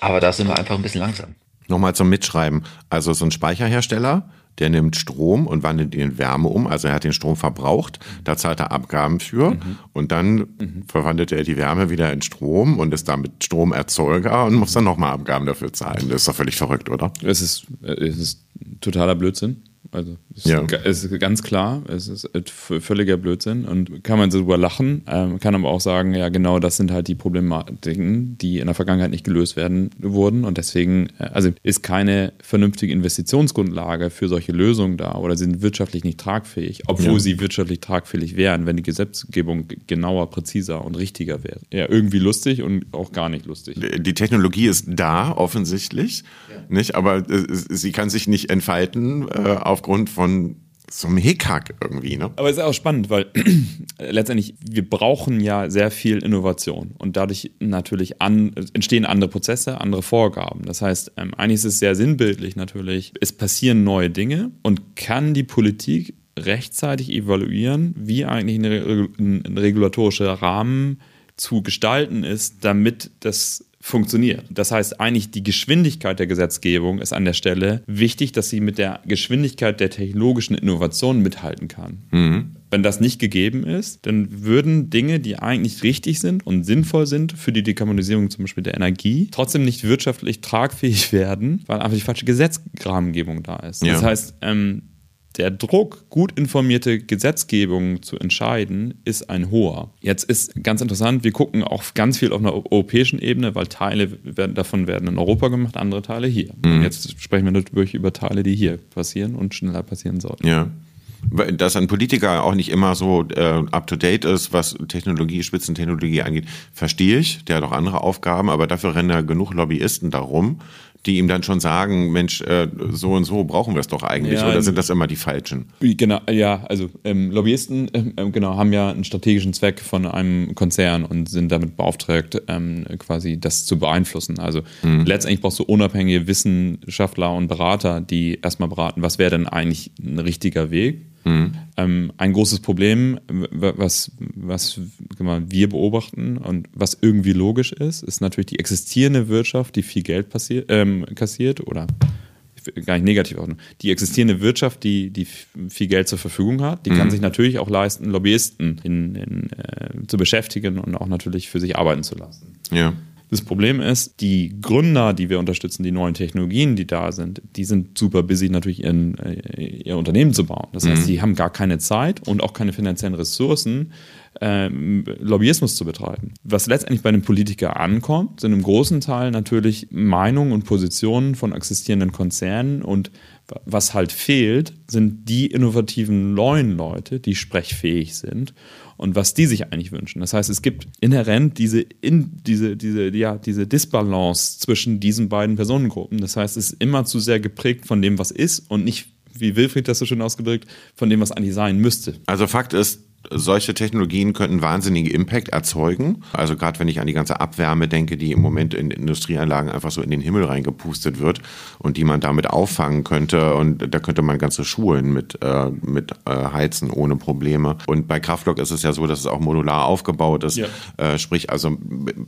Aber da sind wir einfach ein bisschen langsam. Nochmal zum Mitschreiben. Also so ein Speicherhersteller der nimmt Strom und wandelt ihn in Wärme um. Also er hat den Strom verbraucht, da zahlt er Abgaben für mhm. und dann mhm. verwandelt er die Wärme wieder in Strom und ist damit Stromerzeuger und muss dann nochmal Abgaben dafür zahlen. Das ist doch völlig verrückt, oder? Es ist, es ist totaler Blödsinn. Also es ja. ist ganz klar, es ist völliger Blödsinn und kann man darüber lachen, ähm, kann aber auch sagen, ja genau, das sind halt die Problematiken, die in der Vergangenheit nicht gelöst werden wurden und deswegen, äh, also ist keine vernünftige Investitionsgrundlage für solche Lösungen da oder sind wirtschaftlich nicht tragfähig, obwohl ja. sie wirtschaftlich tragfähig wären, wenn die Gesetzgebung genauer, präziser und richtiger wäre. Ja, irgendwie lustig und auch gar nicht lustig. Die Technologie ist da offensichtlich, ja. nicht, aber äh, sie kann sich nicht entfalten äh, aufgrund von so einem Hickhack irgendwie, ne? Aber es ist auch spannend, weil <clears throat> letztendlich wir brauchen ja sehr viel Innovation und dadurch natürlich an, entstehen andere Prozesse, andere Vorgaben. Das heißt, ähm, eigentlich ist es sehr sinnbildlich natürlich, es passieren neue Dinge und kann die Politik rechtzeitig evaluieren, wie eigentlich ein, ein regulatorischer Rahmen zu gestalten ist, damit das funktioniert. Das heißt, eigentlich die Geschwindigkeit der Gesetzgebung ist an der Stelle wichtig, dass sie mit der Geschwindigkeit der technologischen Innovation mithalten kann. Mhm. Wenn das nicht gegeben ist, dann würden Dinge, die eigentlich richtig sind und sinnvoll sind für die Dekarbonisierung zum Beispiel der Energie, trotzdem nicht wirtschaftlich tragfähig <laughs> werden, weil einfach die falsche Gesetzrahmengebung da ist. Ja. Das heißt, ähm, der Druck, gut informierte Gesetzgebung zu entscheiden, ist ein hoher. Jetzt ist ganz interessant, wir gucken auch ganz viel auf einer europäischen Ebene, weil Teile werden, davon werden in Europa gemacht, andere Teile hier. Mhm. Jetzt sprechen wir natürlich über Teile, die hier passieren und schneller passieren sollten. Ja dass ein Politiker auch nicht immer so äh, up-to-date ist, was Technologie, Spitzentechnologie angeht, verstehe ich. Der hat auch andere Aufgaben, aber dafür rennen ja genug Lobbyisten darum, die ihm dann schon sagen, Mensch, äh, so und so brauchen wir es doch eigentlich, ja, oder sind das immer die falschen? Genau, ja, also ähm, Lobbyisten ähm, genau haben ja einen strategischen Zweck von einem Konzern und sind damit beauftragt, ähm, quasi das zu beeinflussen. Also mhm. letztendlich brauchst du unabhängige Wissenschaftler und Berater, die erstmal beraten, was wäre denn eigentlich ein richtiger Weg Mhm. Ähm, ein großes Problem, was, was wir beobachten und was irgendwie logisch ist, ist natürlich die existierende Wirtschaft, die viel Geld passiert, ähm, kassiert oder gar nicht negativ auch, die existierende Wirtschaft, die, die viel Geld zur Verfügung hat, die mhm. kann sich natürlich auch leisten, Lobbyisten in, in, äh, zu beschäftigen und auch natürlich für sich arbeiten zu lassen. Ja. Das Problem ist, die Gründer, die wir unterstützen, die neuen Technologien, die da sind, die sind super busy, natürlich ihren, äh, ihr Unternehmen zu bauen. Das heißt, mhm. die haben gar keine Zeit und auch keine finanziellen Ressourcen, ähm, Lobbyismus zu betreiben. Was letztendlich bei einem Politiker ankommt, sind im großen Teil natürlich Meinungen und Positionen von existierenden Konzernen und was halt fehlt, sind die innovativen neuen Leute, die sprechfähig sind und was die sich eigentlich wünschen. Das heißt, es gibt inhärent diese, in, diese, diese, ja, diese Disbalance zwischen diesen beiden Personengruppen. Das heißt, es ist immer zu sehr geprägt von dem, was ist und nicht, wie Wilfried das so schön ausgedrückt, von dem, was eigentlich sein müsste. Also Fakt ist, solche Technologien könnten wahnsinnigen Impact erzeugen. Also gerade wenn ich an die ganze Abwärme denke, die im Moment in Industrieanlagen einfach so in den Himmel reingepustet wird und die man damit auffangen könnte. Und da könnte man ganze Schulen mit, äh, mit äh, heizen ohne Probleme. Und bei Kraftblock ist es ja so, dass es auch modular aufgebaut ist. Ja. Äh, sprich, also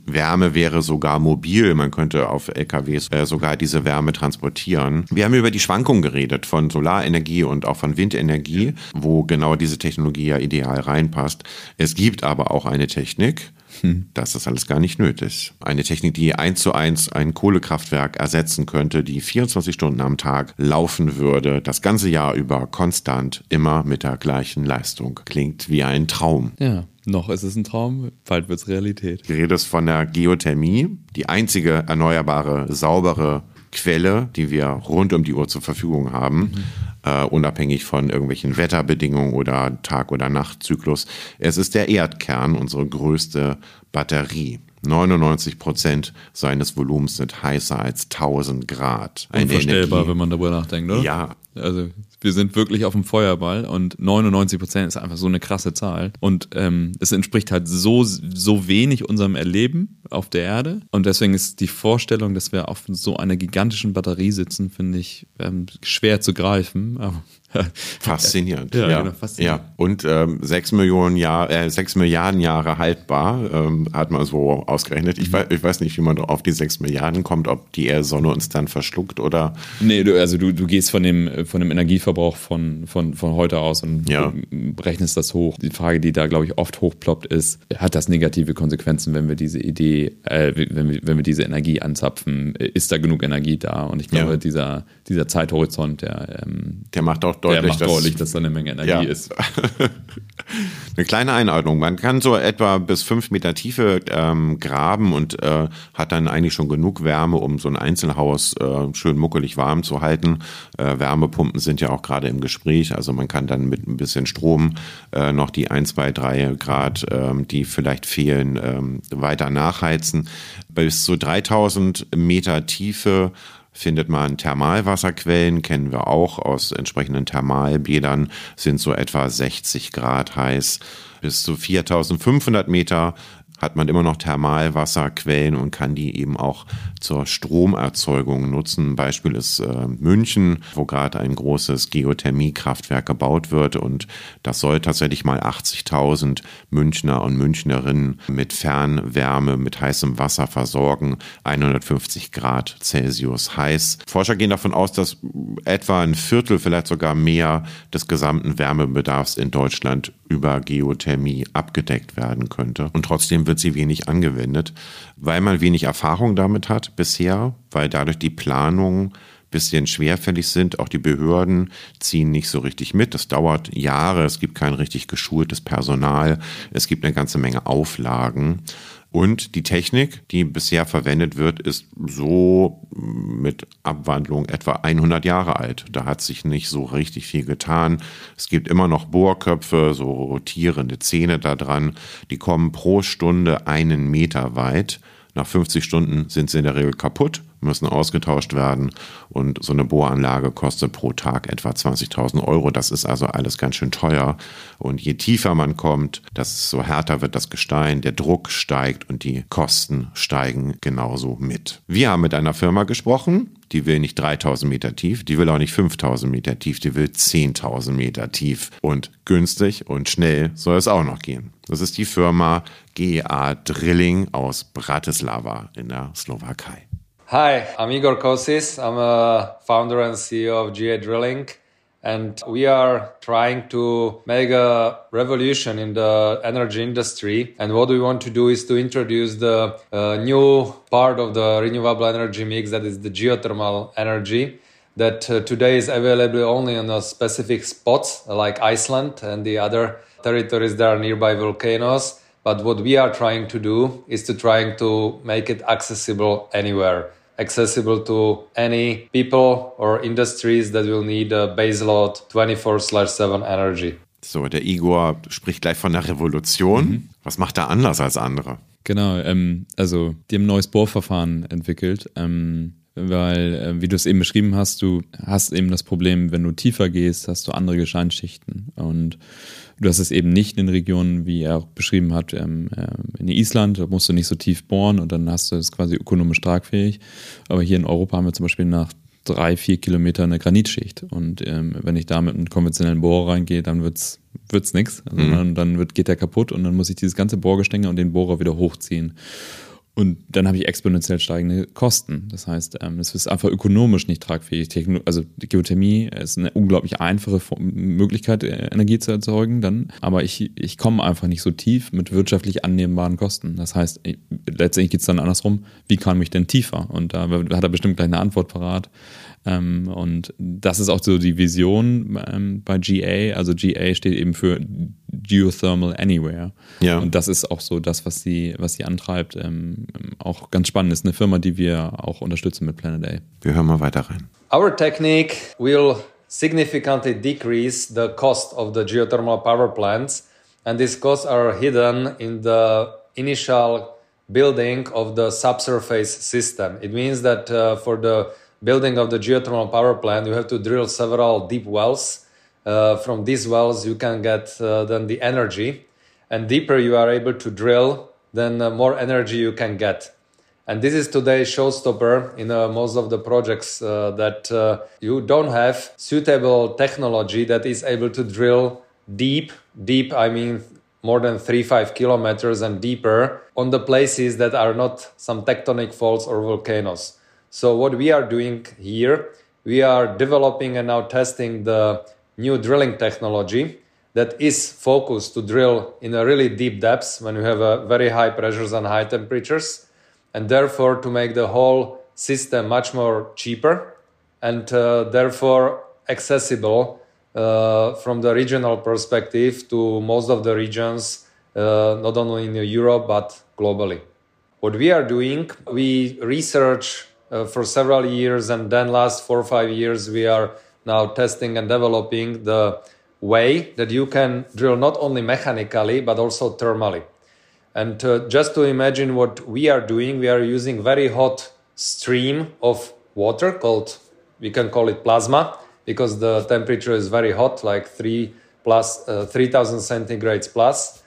Wärme wäre sogar mobil. Man könnte auf LKWs äh, sogar diese Wärme transportieren. Wir haben über die Schwankungen geredet von Solarenergie und auch von Windenergie, wo genau diese Technologie ja ideal reinpasst. Es gibt aber auch eine Technik, hm. das ist alles gar nicht nötig. Eine Technik, die eins zu eins ein Kohlekraftwerk ersetzen könnte, die 24 Stunden am Tag laufen würde, das ganze Jahr über konstant, immer mit der gleichen Leistung. Klingt wie ein Traum. Ja. Noch ist es ein Traum, bald wird es Realität. Du redest von der Geothermie, die einzige erneuerbare, saubere Quelle, die wir rund um die Uhr zur Verfügung haben. Mhm äh, unabhängig von irgendwelchen Wetterbedingungen oder Tag- oder Nachtzyklus. Es ist der Erdkern, unsere größte Batterie. 99 Prozent seines Volumens sind heißer als 1000 Grad. Eine Unvorstellbar, Energie. wenn man darüber nachdenkt, oder? Ja. Also wir sind wirklich auf dem Feuerball und 99 Prozent ist einfach so eine krasse Zahl. Und ähm, es entspricht halt so, so wenig unserem Erleben auf der Erde. Und deswegen ist die Vorstellung, dass wir auf so einer gigantischen Batterie sitzen, finde ich ähm, schwer zu greifen. Aber <laughs> faszinierend. Ja, ja. Genau, faszinierend. ja. Und ähm, sechs Millionen Jahre, äh, sechs Milliarden Jahre haltbar, ähm, hat man so ausgerechnet. Ich, mhm. weiß, ich weiß nicht, wie man auf die sechs Milliarden kommt, ob die Sonne uns dann verschluckt oder. Nee, du, also du, du gehst von dem, von dem Energieverbrauch von, von, von heute aus und ja. rechnest das hoch. Die Frage, die da, glaube ich, oft hochploppt, ist, hat das negative Konsequenzen, wenn wir diese Idee, äh, wenn, wir, wenn wir diese Energie anzapfen? Ist da genug Energie da? Und ich glaube, ja. dieser, dieser Zeithorizont, der, ähm, der macht auch deutlich, der macht dass, deutlich, dass da eine Menge Energie ja. ist. <laughs> eine kleine Einordnung. Man kann so etwa bis fünf Meter Tiefe ähm, graben und äh, hat dann eigentlich schon genug Wärme, um so ein Einzelhaus äh, schön muckelig warm zu halten. Äh, Wärmepumpen sind ja auch gerade im Gespräch. Also man kann dann mit ein bisschen Strom äh, noch die ein, zwei, drei Grad, ähm, die vielleicht fehlen, ähm, weiter nachheizen. Bis zu 3000 Meter Tiefe findet man Thermalwasserquellen, kennen wir auch aus entsprechenden Thermalbädern, sind so etwa 60 Grad heiß. Bis zu 4500 Meter hat man immer noch Thermalwasserquellen und kann die eben auch zur Stromerzeugung nutzen. Ein Beispiel ist äh, München, wo gerade ein großes Geothermiekraftwerk gebaut wird und das soll tatsächlich mal 80.000 Münchner und Münchnerinnen mit Fernwärme, mit heißem Wasser versorgen. 150 Grad Celsius heiß. Forscher gehen davon aus, dass etwa ein Viertel, vielleicht sogar mehr des gesamten Wärmebedarfs in Deutschland über Geothermie abgedeckt werden könnte. Und trotzdem wird sie wenig angewendet, weil man wenig Erfahrung damit hat bisher, weil dadurch die Planungen bisschen schwerfällig sind. Auch die Behörden ziehen nicht so richtig mit. Das dauert Jahre. Es gibt kein richtig geschultes Personal. Es gibt eine ganze Menge Auflagen. Und die Technik, die bisher verwendet wird, ist so mit Abwandlung etwa 100 Jahre alt. Da hat sich nicht so richtig viel getan. Es gibt immer noch Bohrköpfe, so rotierende Zähne da dran. Die kommen pro Stunde einen Meter weit. Nach 50 Stunden sind sie in der Regel kaputt müssen ausgetauscht werden und so eine Bohranlage kostet pro Tag etwa 20.000 Euro. Das ist also alles ganz schön teuer und je tiefer man kommt, desto härter wird das Gestein, der Druck steigt und die Kosten steigen genauso mit. Wir haben mit einer Firma gesprochen, die will nicht 3000 Meter tief, die will auch nicht 5000 Meter tief, die will 10.000 Meter tief und günstig und schnell soll es auch noch gehen. Das ist die Firma GA Drilling aus Bratislava in der Slowakei. Hi, I'm Igor Kosis. I'm a founder and CEO of GA Drilling. And we are trying to make a revolution in the energy industry. And what we want to do is to introduce the uh, new part of the renewable energy mix that is the geothermal energy that uh, today is available only in a specific spots like Iceland and the other territories that are nearby volcanoes. But what we are trying to do is to trying to make it accessible anywhere accessible to any people or industries that will need a baseload 24/7 energy. So, der Igor spricht gleich von der Revolution. Mhm. Was macht er anders als andere? Genau, ähm, also die haben ein neues Bohrverfahren entwickelt, ähm, weil, äh, wie du es eben beschrieben hast, du hast eben das Problem, wenn du tiefer gehst, hast du andere Gesteinsschichten und Du hast es eben nicht in Regionen, wie er auch beschrieben hat, ähm, äh, in Island, da musst du nicht so tief bohren und dann hast du es quasi ökonomisch tragfähig. Aber hier in Europa haben wir zum Beispiel nach drei, vier Kilometern eine Granitschicht. Und ähm, wenn ich da mit einem konventionellen Bohrer reingehe, dann wird's wird's nichts. Also mhm. dann, dann wird, geht der kaputt und dann muss ich dieses ganze Bohrgestänge und den Bohrer wieder hochziehen. Und dann habe ich exponentiell steigende Kosten. Das heißt, ähm, es ist einfach ökonomisch nicht tragfähig. also die Geothermie ist eine unglaublich einfache Möglichkeit, äh, Energie zu erzeugen dann. Aber ich, ich komme einfach nicht so tief mit wirtschaftlich annehmbaren Kosten. Das heißt, letztendlich geht es dann andersrum, wie kann ich denn tiefer? Und da hat er bestimmt gleich eine Antwort parat. Ähm, und das ist auch so die Vision ähm, bei GA. Also GA steht eben für Geothermal Anywhere. Ja. Und das ist auch so das, was sie, was sie antreibt. Ähm, auch ganz spannend ist eine Firma, die wir auch unterstützen mit Planet A. Wir hören mal weiter rein. Our technique will significantly decrease the cost of the geothermal power plants, and these costs are hidden in the initial building of the subsurface system. It means that uh, for the building of the geothermal power plant, you have to drill several deep wells. Uh, from these wells, you can get uh, then the energy, and deeper you are able to drill, then uh, more energy you can get. And this is today's showstopper in uh, most of the projects uh, that uh, you don't have suitable technology that is able to drill deep. Deep, I mean more than three five kilometers and deeper on the places that are not some tectonic faults or volcanoes. So what we are doing here, we are developing and now testing the new drilling technology that is focused to drill in a really deep depths when you have a very high pressures and high temperatures, and therefore to make the whole system much more cheaper and uh, therefore accessible uh, from the regional perspective to most of the regions, uh, not only in Europe but globally. What we are doing, we research uh, for several years, and then last four or five years we are now testing and developing the way that you can drill not only mechanically but also thermally. And uh, just to imagine what we are doing, we are using very hot stream of water called we can call it plasma because the temperature is very hot, like three plus uh, 3000 centigrades plus.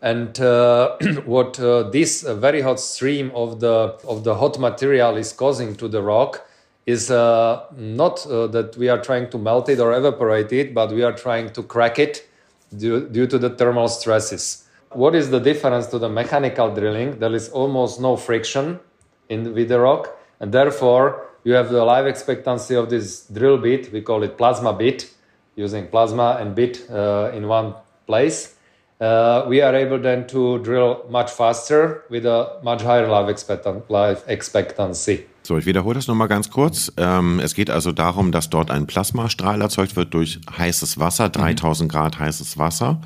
And uh, <clears throat> what uh, this uh, very hot stream of the of the hot material is causing to the rock is uh, not uh, that we are trying to melt it or evaporate it, but we are trying to crack it due, due to the thermal stresses. What is the difference to the mechanical drilling? There is almost no friction in with the rock, and therefore you have the life expectancy of this drill bit. We call it plasma bit, using plasma and bit uh, in one place. Uh, we are able then to drill much faster with a much higher life, expectan life expectancy. So, ich wiederhole das nochmal ganz kurz. Ähm, es geht also darum, dass dort ein Plasmastrahl erzeugt wird durch heißes Wasser, 3000 Grad heißes Wasser.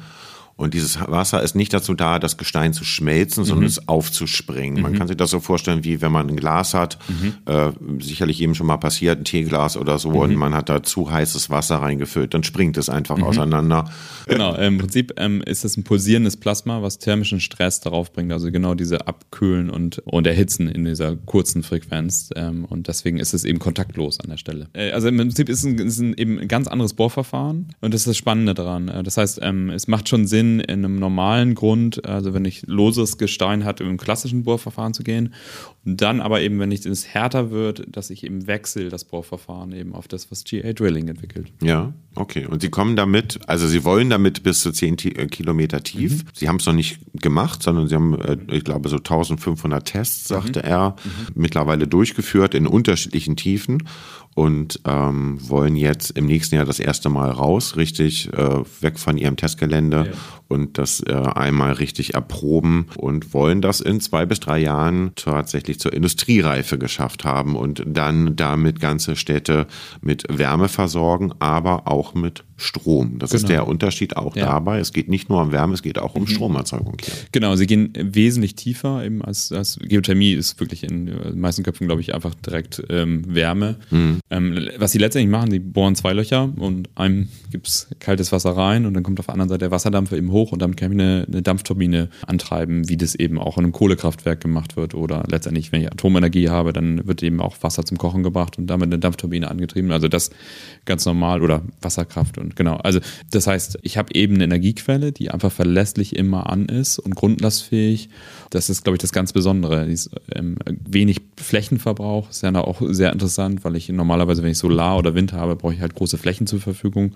Und dieses Wasser ist nicht dazu da, das Gestein zu schmelzen, sondern es aufzuspringen. Man kann sich das so vorstellen, wie wenn man ein Glas hat, äh, sicherlich eben schon mal passiert, ein Teeglas oder so, und man hat da zu heißes Wasser reingefüllt, dann springt es einfach auseinander. Genau, im Prinzip ähm, ist es ein pulsierendes Plasma, was thermischen Stress darauf bringt, also genau diese Abkühlen und, und Erhitzen in dieser kurzen Frequenz. Ähm, und deswegen ist es eben kontaktlos an der Stelle. Äh, also im Prinzip ist es eben ein ganz anderes Bohrverfahren und das ist das Spannende daran. Äh, Das heißt, ähm, es macht schon Sinn, in einem normalen Grund, also wenn ich loses Gestein hatte, im klassischen Bohrverfahren zu gehen. Und dann aber eben, wenn ich es härter wird, dass ich eben wechsle das Bohrverfahren eben auf das, was GA Drilling entwickelt. Ja, okay. Und Sie kommen damit, also Sie wollen damit bis zu 10 Ti- äh, Kilometer tief. Sie haben es noch nicht gemacht, sondern Sie haben, äh, ich glaube, so 1500 Tests, sagte er, mittlerweile durchgeführt in unterschiedlichen Tiefen und ähm, wollen jetzt im nächsten Jahr das erste Mal raus, richtig äh, weg von Ihrem Testgelände und das äh, einmal richtig erproben und wollen das in zwei bis drei Jahren tatsächlich zur Industriereife geschafft haben und dann damit ganze Städte mit Wärme versorgen, aber auch mit Strom. Das ist Genau. der Unterschied auch Ja. dabei. Es geht nicht nur um Wärme, es geht auch um Stromerzeugung hier. Genau, sie gehen wesentlich tiefer eben als, als Geothermie ist wirklich in den meisten Köpfen, glaube ich, einfach direkt ähm, Wärme. Ähm, was sie letztendlich machen, sie bohren zwei Löcher und einem gibt's kaltes Wasser rein und dann kommt auf der anderen Seite der Wasserdampf eben hoch und damit kann ich eine, eine Dampfturbine antreiben, wie das eben auch in einem Kohlekraftwerk gemacht wird oder letztendlich, wenn ich Atomenergie habe, dann wird eben auch Wasser zum Kochen gebracht und damit eine Dampfturbine angetrieben. Also das ganz normal oder Wasserkraft und genau. Also das heißt, ich habe eben eine Energiequelle, die einfach verlässlich immer an ist und grundlastfähig. Das ist, glaube ich, das ganz Besondere. Ist, ähm, wenig Flächenverbrauch ist ja auch sehr interessant, weil ich normalerweise, wenn ich Solar oder Wind habe, brauche ich halt große Flächen zur Verfügung.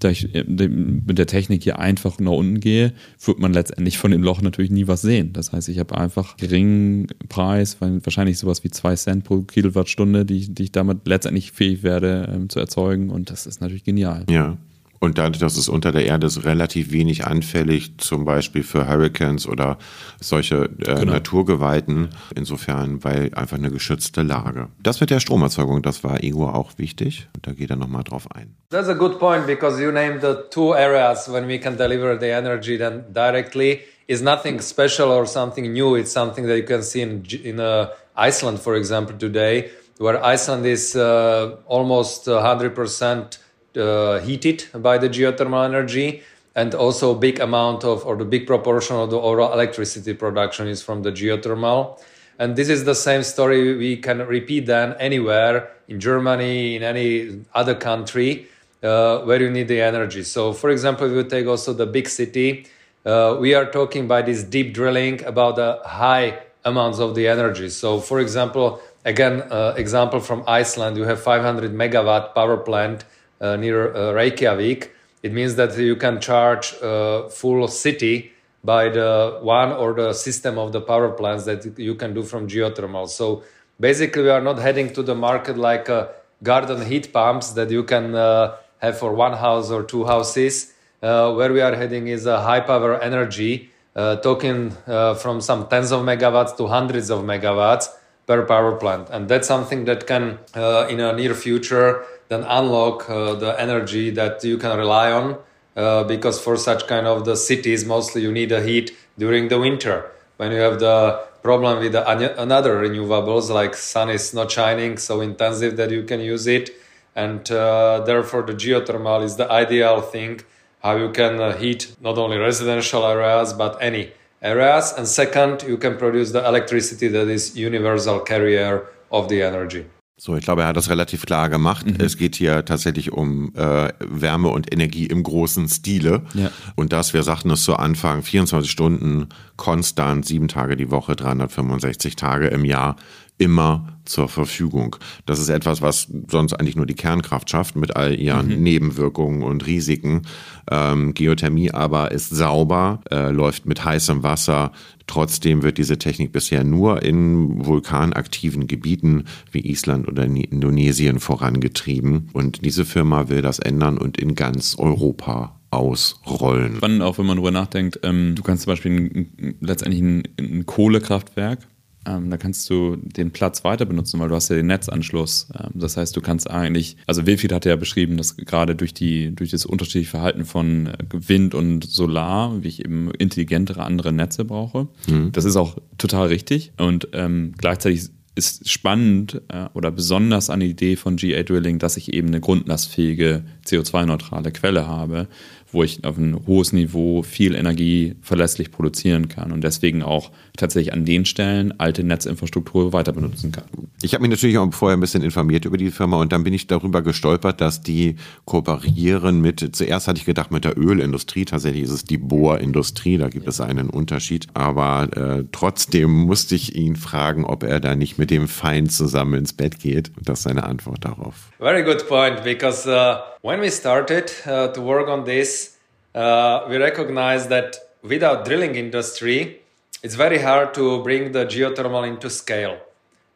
Da ich äh, mit der Technik hier einfach nach unten gehe, wird man letztendlich von dem Loch natürlich nie was sehen. Das heißt, ich habe einfach geringen Preis, wahrscheinlich sowas wie zwei Cent pro Kilowattstunde, die, die ich damit letztendlich fähig werde ähm, zu erzeugen. Und das ist natürlich genial. Ja. Und dadurch, dass es unter der Erde ist, relativ wenig anfällig, zum Beispiel für Hurricanes oder solche äh, Naturgewalten. Insofern, weil einfach eine geschützte Lage. Das mit der Stromerzeugung, das war Igor auch wichtig. Da geht er nochmal drauf ein. That's a good point because you named the two areas when we can deliver the energy then directly. Is nothing special or something new. It's something that you can see in in uh, Iceland, for example, today, where Iceland is uh, almost hundred percent uh, heated by the geothermal energy, and also a big amount of or the big proportion of the overall electricity production is from the geothermal. And this is the same story we can repeat then anywhere in Germany, in any other country uh, where you need the energy. So, for example, if you take also the big city, uh, we are talking by this deep drilling about the high amounts of the energy. So, for example, again, uh, example from Iceland, you have 500 megawatt power plant uh, near uh, Reykjavik. It means that you can charge a full city by the one or the system of the power plants that you can do from geothermal. So basically, we are not heading to the market like uh, garden heat pumps that you can uh, have for one house or two houses. Uh, where we are heading is a high power energy, uh, talking uh, from some tens of megawatts to hundreds of megawatts per power plant. And that's something that can, uh, in a near future, then unlock uh, the energy that you can rely on. Uh, because for such kind of the cities, mostly you need the heat during the winter when you have the problem with the, an- another renewables like sun is not shining so intensive that you can use it and uh, therefore the geothermal is the ideal thing how you can uh, heat not only residential areas but any areas and second you can produce the electricity that is universal carrier of the energy So, ich glaube, er hat das relativ klar gemacht. Mhm. Es geht hier tatsächlich um äh, Wärme und Energie im großen Stile. Ja. Und dass wir sagten es zu Anfang, 24 Stunden konstant, sieben Tage die Woche, 365 Tage im Jahr immer zur Verfügung. Das ist etwas, was sonst eigentlich nur die Kernkraft schafft mit all ihren mhm. Nebenwirkungen und Risiken. Ähm, Geothermie aber ist sauber, äh, läuft mit heißem Wasser. Trotzdem wird diese Technik bisher nur in vulkanaktiven Gebieten wie Island oder Indonesien vorangetrieben. Und diese Firma will das ändern und in ganz Europa ausrollen. Spannend auch, wenn man darüber nachdenkt, ähm, du kannst zum Beispiel ein, letztendlich ein, ein Kohlekraftwerk ähm, da kannst du den Platz weiter benutzen, weil du hast ja den Netzanschluss. Ähm, das heißt, du kannst eigentlich, also Wilfried hat ja beschrieben, dass gerade durch die, durch das unterschiedliche Verhalten von äh, Wind und Solar, wie ich eben intelligentere andere Netze brauche. Mhm. Das ist auch total richtig. Und ähm, gleichzeitig ist spannend äh, oder besonders an der Idee von GA Drilling, dass ich eben eine grundlastfähige CO2-neutrale Quelle habe, wo ich auf ein hohes Niveau viel Energie verlässlich produzieren kann und deswegen auch tatsächlich an den Stellen alte Netzinfrastruktur weiter benutzen kann. Ich habe mich natürlich auch vorher ein bisschen informiert über die Firma und dann bin ich darüber gestolpert, dass die kooperieren mit, zuerst hatte ich gedacht mit der Ölindustrie, tatsächlich ist es die Bohrindustrie, da gibt es einen Unterschied, aber äh, trotzdem musste ich ihn fragen, ob er da nicht mit dem Feind zusammen ins Bett geht. Das ist seine Antwort darauf. Very good point, because uh, when we started uh, to work on this, uh, we recognized that without drilling industry, it's very hard to bring the geothermal into scale.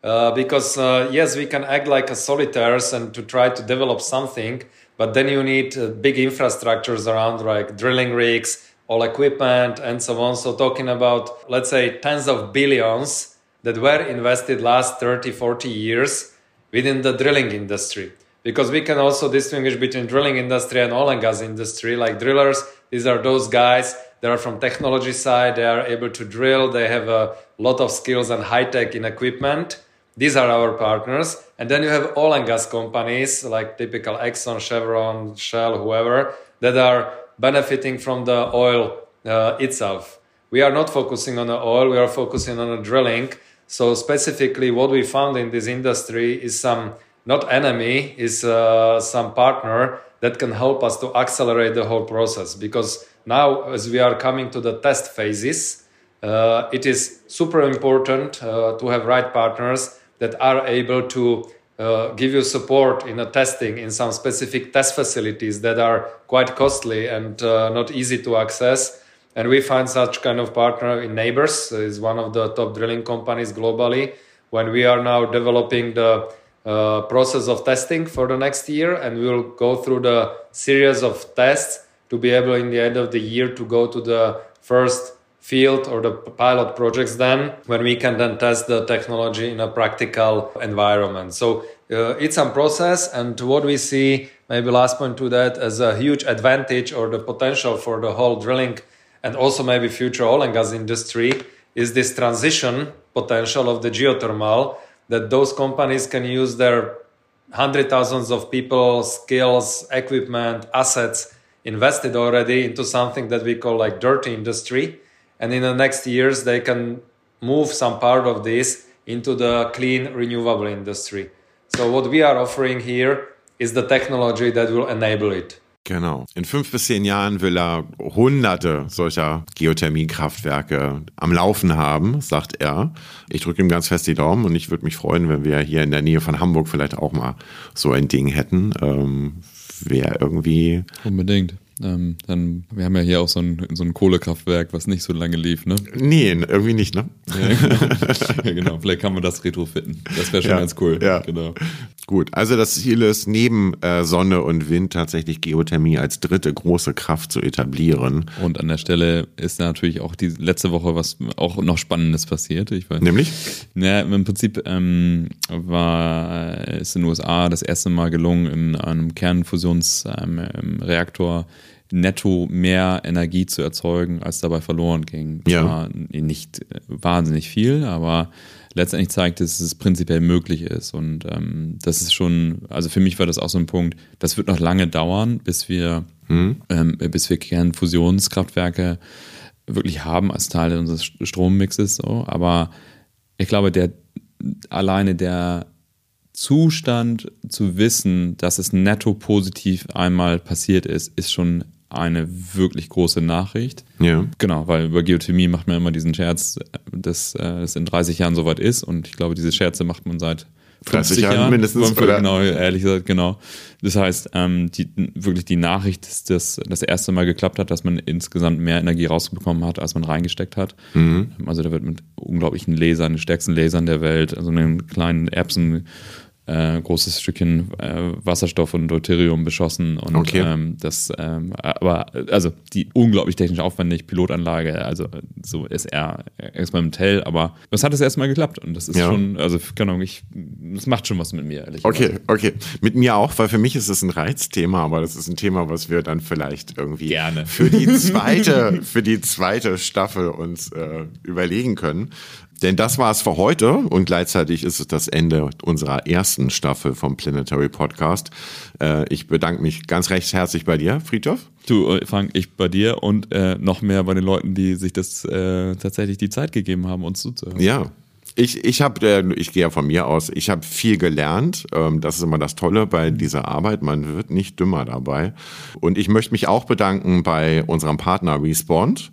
Uh, because uh, yes, we can act like a solitaires and to try to develop something, but then you need uh, big infrastructures around, like drilling rigs, all equipment, and so on. So talking about, let's say, tens of billions that were invested last 30, 40 years within the drilling industry because we can also distinguish between drilling industry and oil and gas industry. Like drillers these are those guys that are from technology side. They are able to drill. They have a lot of skills and high tech in equipment. These are our partners. And then you have oil and gas companies like typical exxon chevron shell whoever that are benefiting from the oil uh, itself. We are not focusing on the oil. We are focusing on the drilling. So specifically what we found in this industry is some not enemy is uh, some partner that can help us to accelerate the whole process. Because now as we are coming to the test phases uh, it is super important uh, to have right partners that are able to uh, give you support in a testing in some specific test facilities that are quite costly and uh, not easy to access. And we find such kind of partner in neighbors is one of the top drilling companies globally. When we are now developing the uh, process of testing for the next year, and we will go through the series of tests to be able, in the end of the year, to go to the first field or the pilot projects then when we can then test the technology in a practical environment. So uh, it's a process and what we see maybe last point to that as a huge advantage or the potential for the whole drilling and also maybe future oil and gas industry is this transition potential of the geothermal that those companies can use their hundred thousands of people, skills, equipment, assets invested already into something that we call like dirty industry. And in the next years, they can move some part of this into the clean renewable industry. So what we are offering here is the technology that will enable it. Genau. In fünf bis zehn Jahren will er hunderte solcher Geothermiekraftwerke am Laufen haben, sagt er. Ich drücke ihm ganz fest die Daumen und ich würde mich freuen, wenn wir hier in der Nähe von Hamburg vielleicht auch mal so ein Ding hätten. Ähm, Wäre irgendwie. Unbedingt. Ähm, dann, wir haben ja hier auch so ein, so ein Kohlekraftwerk, was nicht so lange lief, ne? Nee, irgendwie nicht, ne? Ja, genau. ja, genau. Vielleicht kann man das retrofitten. Das wäre schon ja, ganz cool. Ja. Genau. Gut, also das Ziel ist, neben äh, Sonne und Wind tatsächlich Geothermie als dritte große Kraft zu etablieren. Und an der Stelle ist natürlich auch die letzte Woche was auch noch Spannendes passiert. Ich weiß, Nämlich? Ja, im Prinzip ähm, war es in den USA das erste Mal gelungen, in einem Kernfusionsreaktor ähm, netto mehr Energie zu erzeugen, als dabei verloren ging. Ja. nicht äh, wahnsinnig viel, aber letztendlich zeigt es, dass es prinzipiell möglich ist. Und ähm, das ist schon, also für mich war das auch so ein Punkt, das wird noch lange dauern, bis wir, mhm. ähm, bis wir Kernfusionskraftwerke wirklich haben als Teil unseres Strommixes. So. Aber ich glaube, der alleine der Zustand zu wissen, dass es netto positiv einmal passiert ist, ist schon eine wirklich große Nachricht. Ja. Genau, weil über Geothermie macht man immer diesen Scherz, dass äh, es in 30 Jahren soweit ist. Und ich glaube, diese Scherze macht man seit 30 Jahren mindestens, oder? Genau, ehrlich gesagt, genau. Das heißt, ähm, die, wirklich die Nachricht, dass das das erste Mal geklappt hat, dass man insgesamt mehr Energie rausbekommen hat, als man reingesteckt hat. Mhm. Also da wird mit unglaublichen Lasern, den stärksten Lasern der Welt, also einen kleinen Erbsen äh, großes Stückchen äh, Wasserstoff und Deuterium beschossen und Okay. ähm, das ähm, aber also die unglaublich technisch aufwendig Pilotanlage also so ist er experimentell aber das hat das erstmal geklappt und das ist Ja. schon also keine Ahnung ich das macht schon was mit mir ehrlich Okay, gesagt. okay. Mit mir auch, weil für mich ist es ein Reizthema, aber das ist ein Thema, was wir dann vielleicht irgendwie Gerne. für die <laughs> zweite, für die zweite Staffel uns äh, überlegen können. Denn das war es für heute und gleichzeitig ist es das Ende unserer ersten Staffel vom Planetary Podcast. Äh, ich bedanke mich ganz recht herzlich bei dir, Friedhof. Du äh, Frank ich bei dir und äh, noch mehr bei den Leuten die sich das äh, tatsächlich die Zeit gegeben haben uns zuzuhören Ja. Ich, ich habe, äh, ich gehe ja von mir aus, ich habe viel gelernt. Ähm, das ist immer das Tolle bei dieser Arbeit. Man wird nicht dümmer dabei. Und ich möchte mich auch bedanken bei unserem Partner Respond,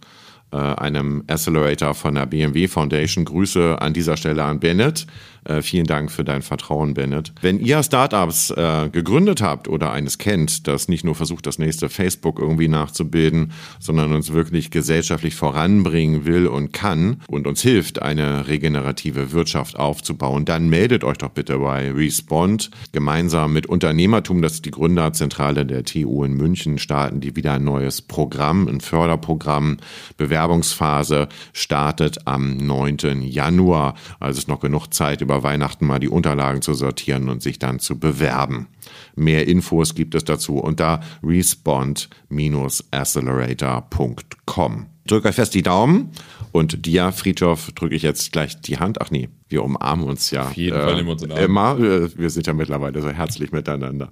einem Accelerator von der BMW Foundation. Grüße an dieser Stelle an Bennett. Äh, vielen Dank für dein Vertrauen, Bennett. Wenn ihr Startups äh, gegründet habt oder eines kennt, das nicht nur versucht, das nächste Facebook irgendwie nachzubilden, sondern uns wirklich gesellschaftlich voranbringen will und kann und uns hilft, eine regenerative Wirtschaft aufzubauen, dann meldet euch doch bitte bei Respond. Gemeinsam mit Unternehmertum, das ist die Gründerzentrale der TU in München, starten die wieder ein neues Programm, ein Förderprogramm. Bewerbungsphase startet am 9. Januar. Also ist noch genug Zeit, über Weihnachten mal die Unterlagen zu sortieren und sich dann zu bewerben. Mehr Infos gibt es dazu unter respond-accelerator.com. Drückt euch fest die Daumen und dir, Friedhof, drücke ich jetzt gleich die Hand. Ach nee, wir umarmen uns ja. Auf jeden Fall nehmen wir uns in den Arm. Immer. Äh, Wir sind ja mittlerweile so herzlich miteinander.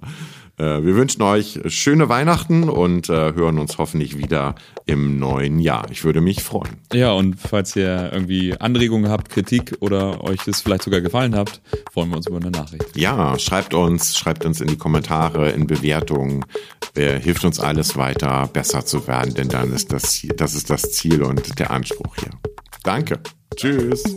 Äh, Wir wünschen euch schöne Weihnachten und äh, hören uns hoffentlich wieder im neuen Jahr. Ich würde mich freuen. ja und falls ihr irgendwie Anregungen habt Kritik oder euch das vielleicht sogar gefallen habt freuen wir uns über eine Nachricht Ja, schreibt uns, schreibt uns in die Kommentare, in Bewertungen. Äh, hilft uns alles weiter, besser zu werden, denn dann ist das, das ist das Ziel und der Anspruch hier. Danke. Tschüss.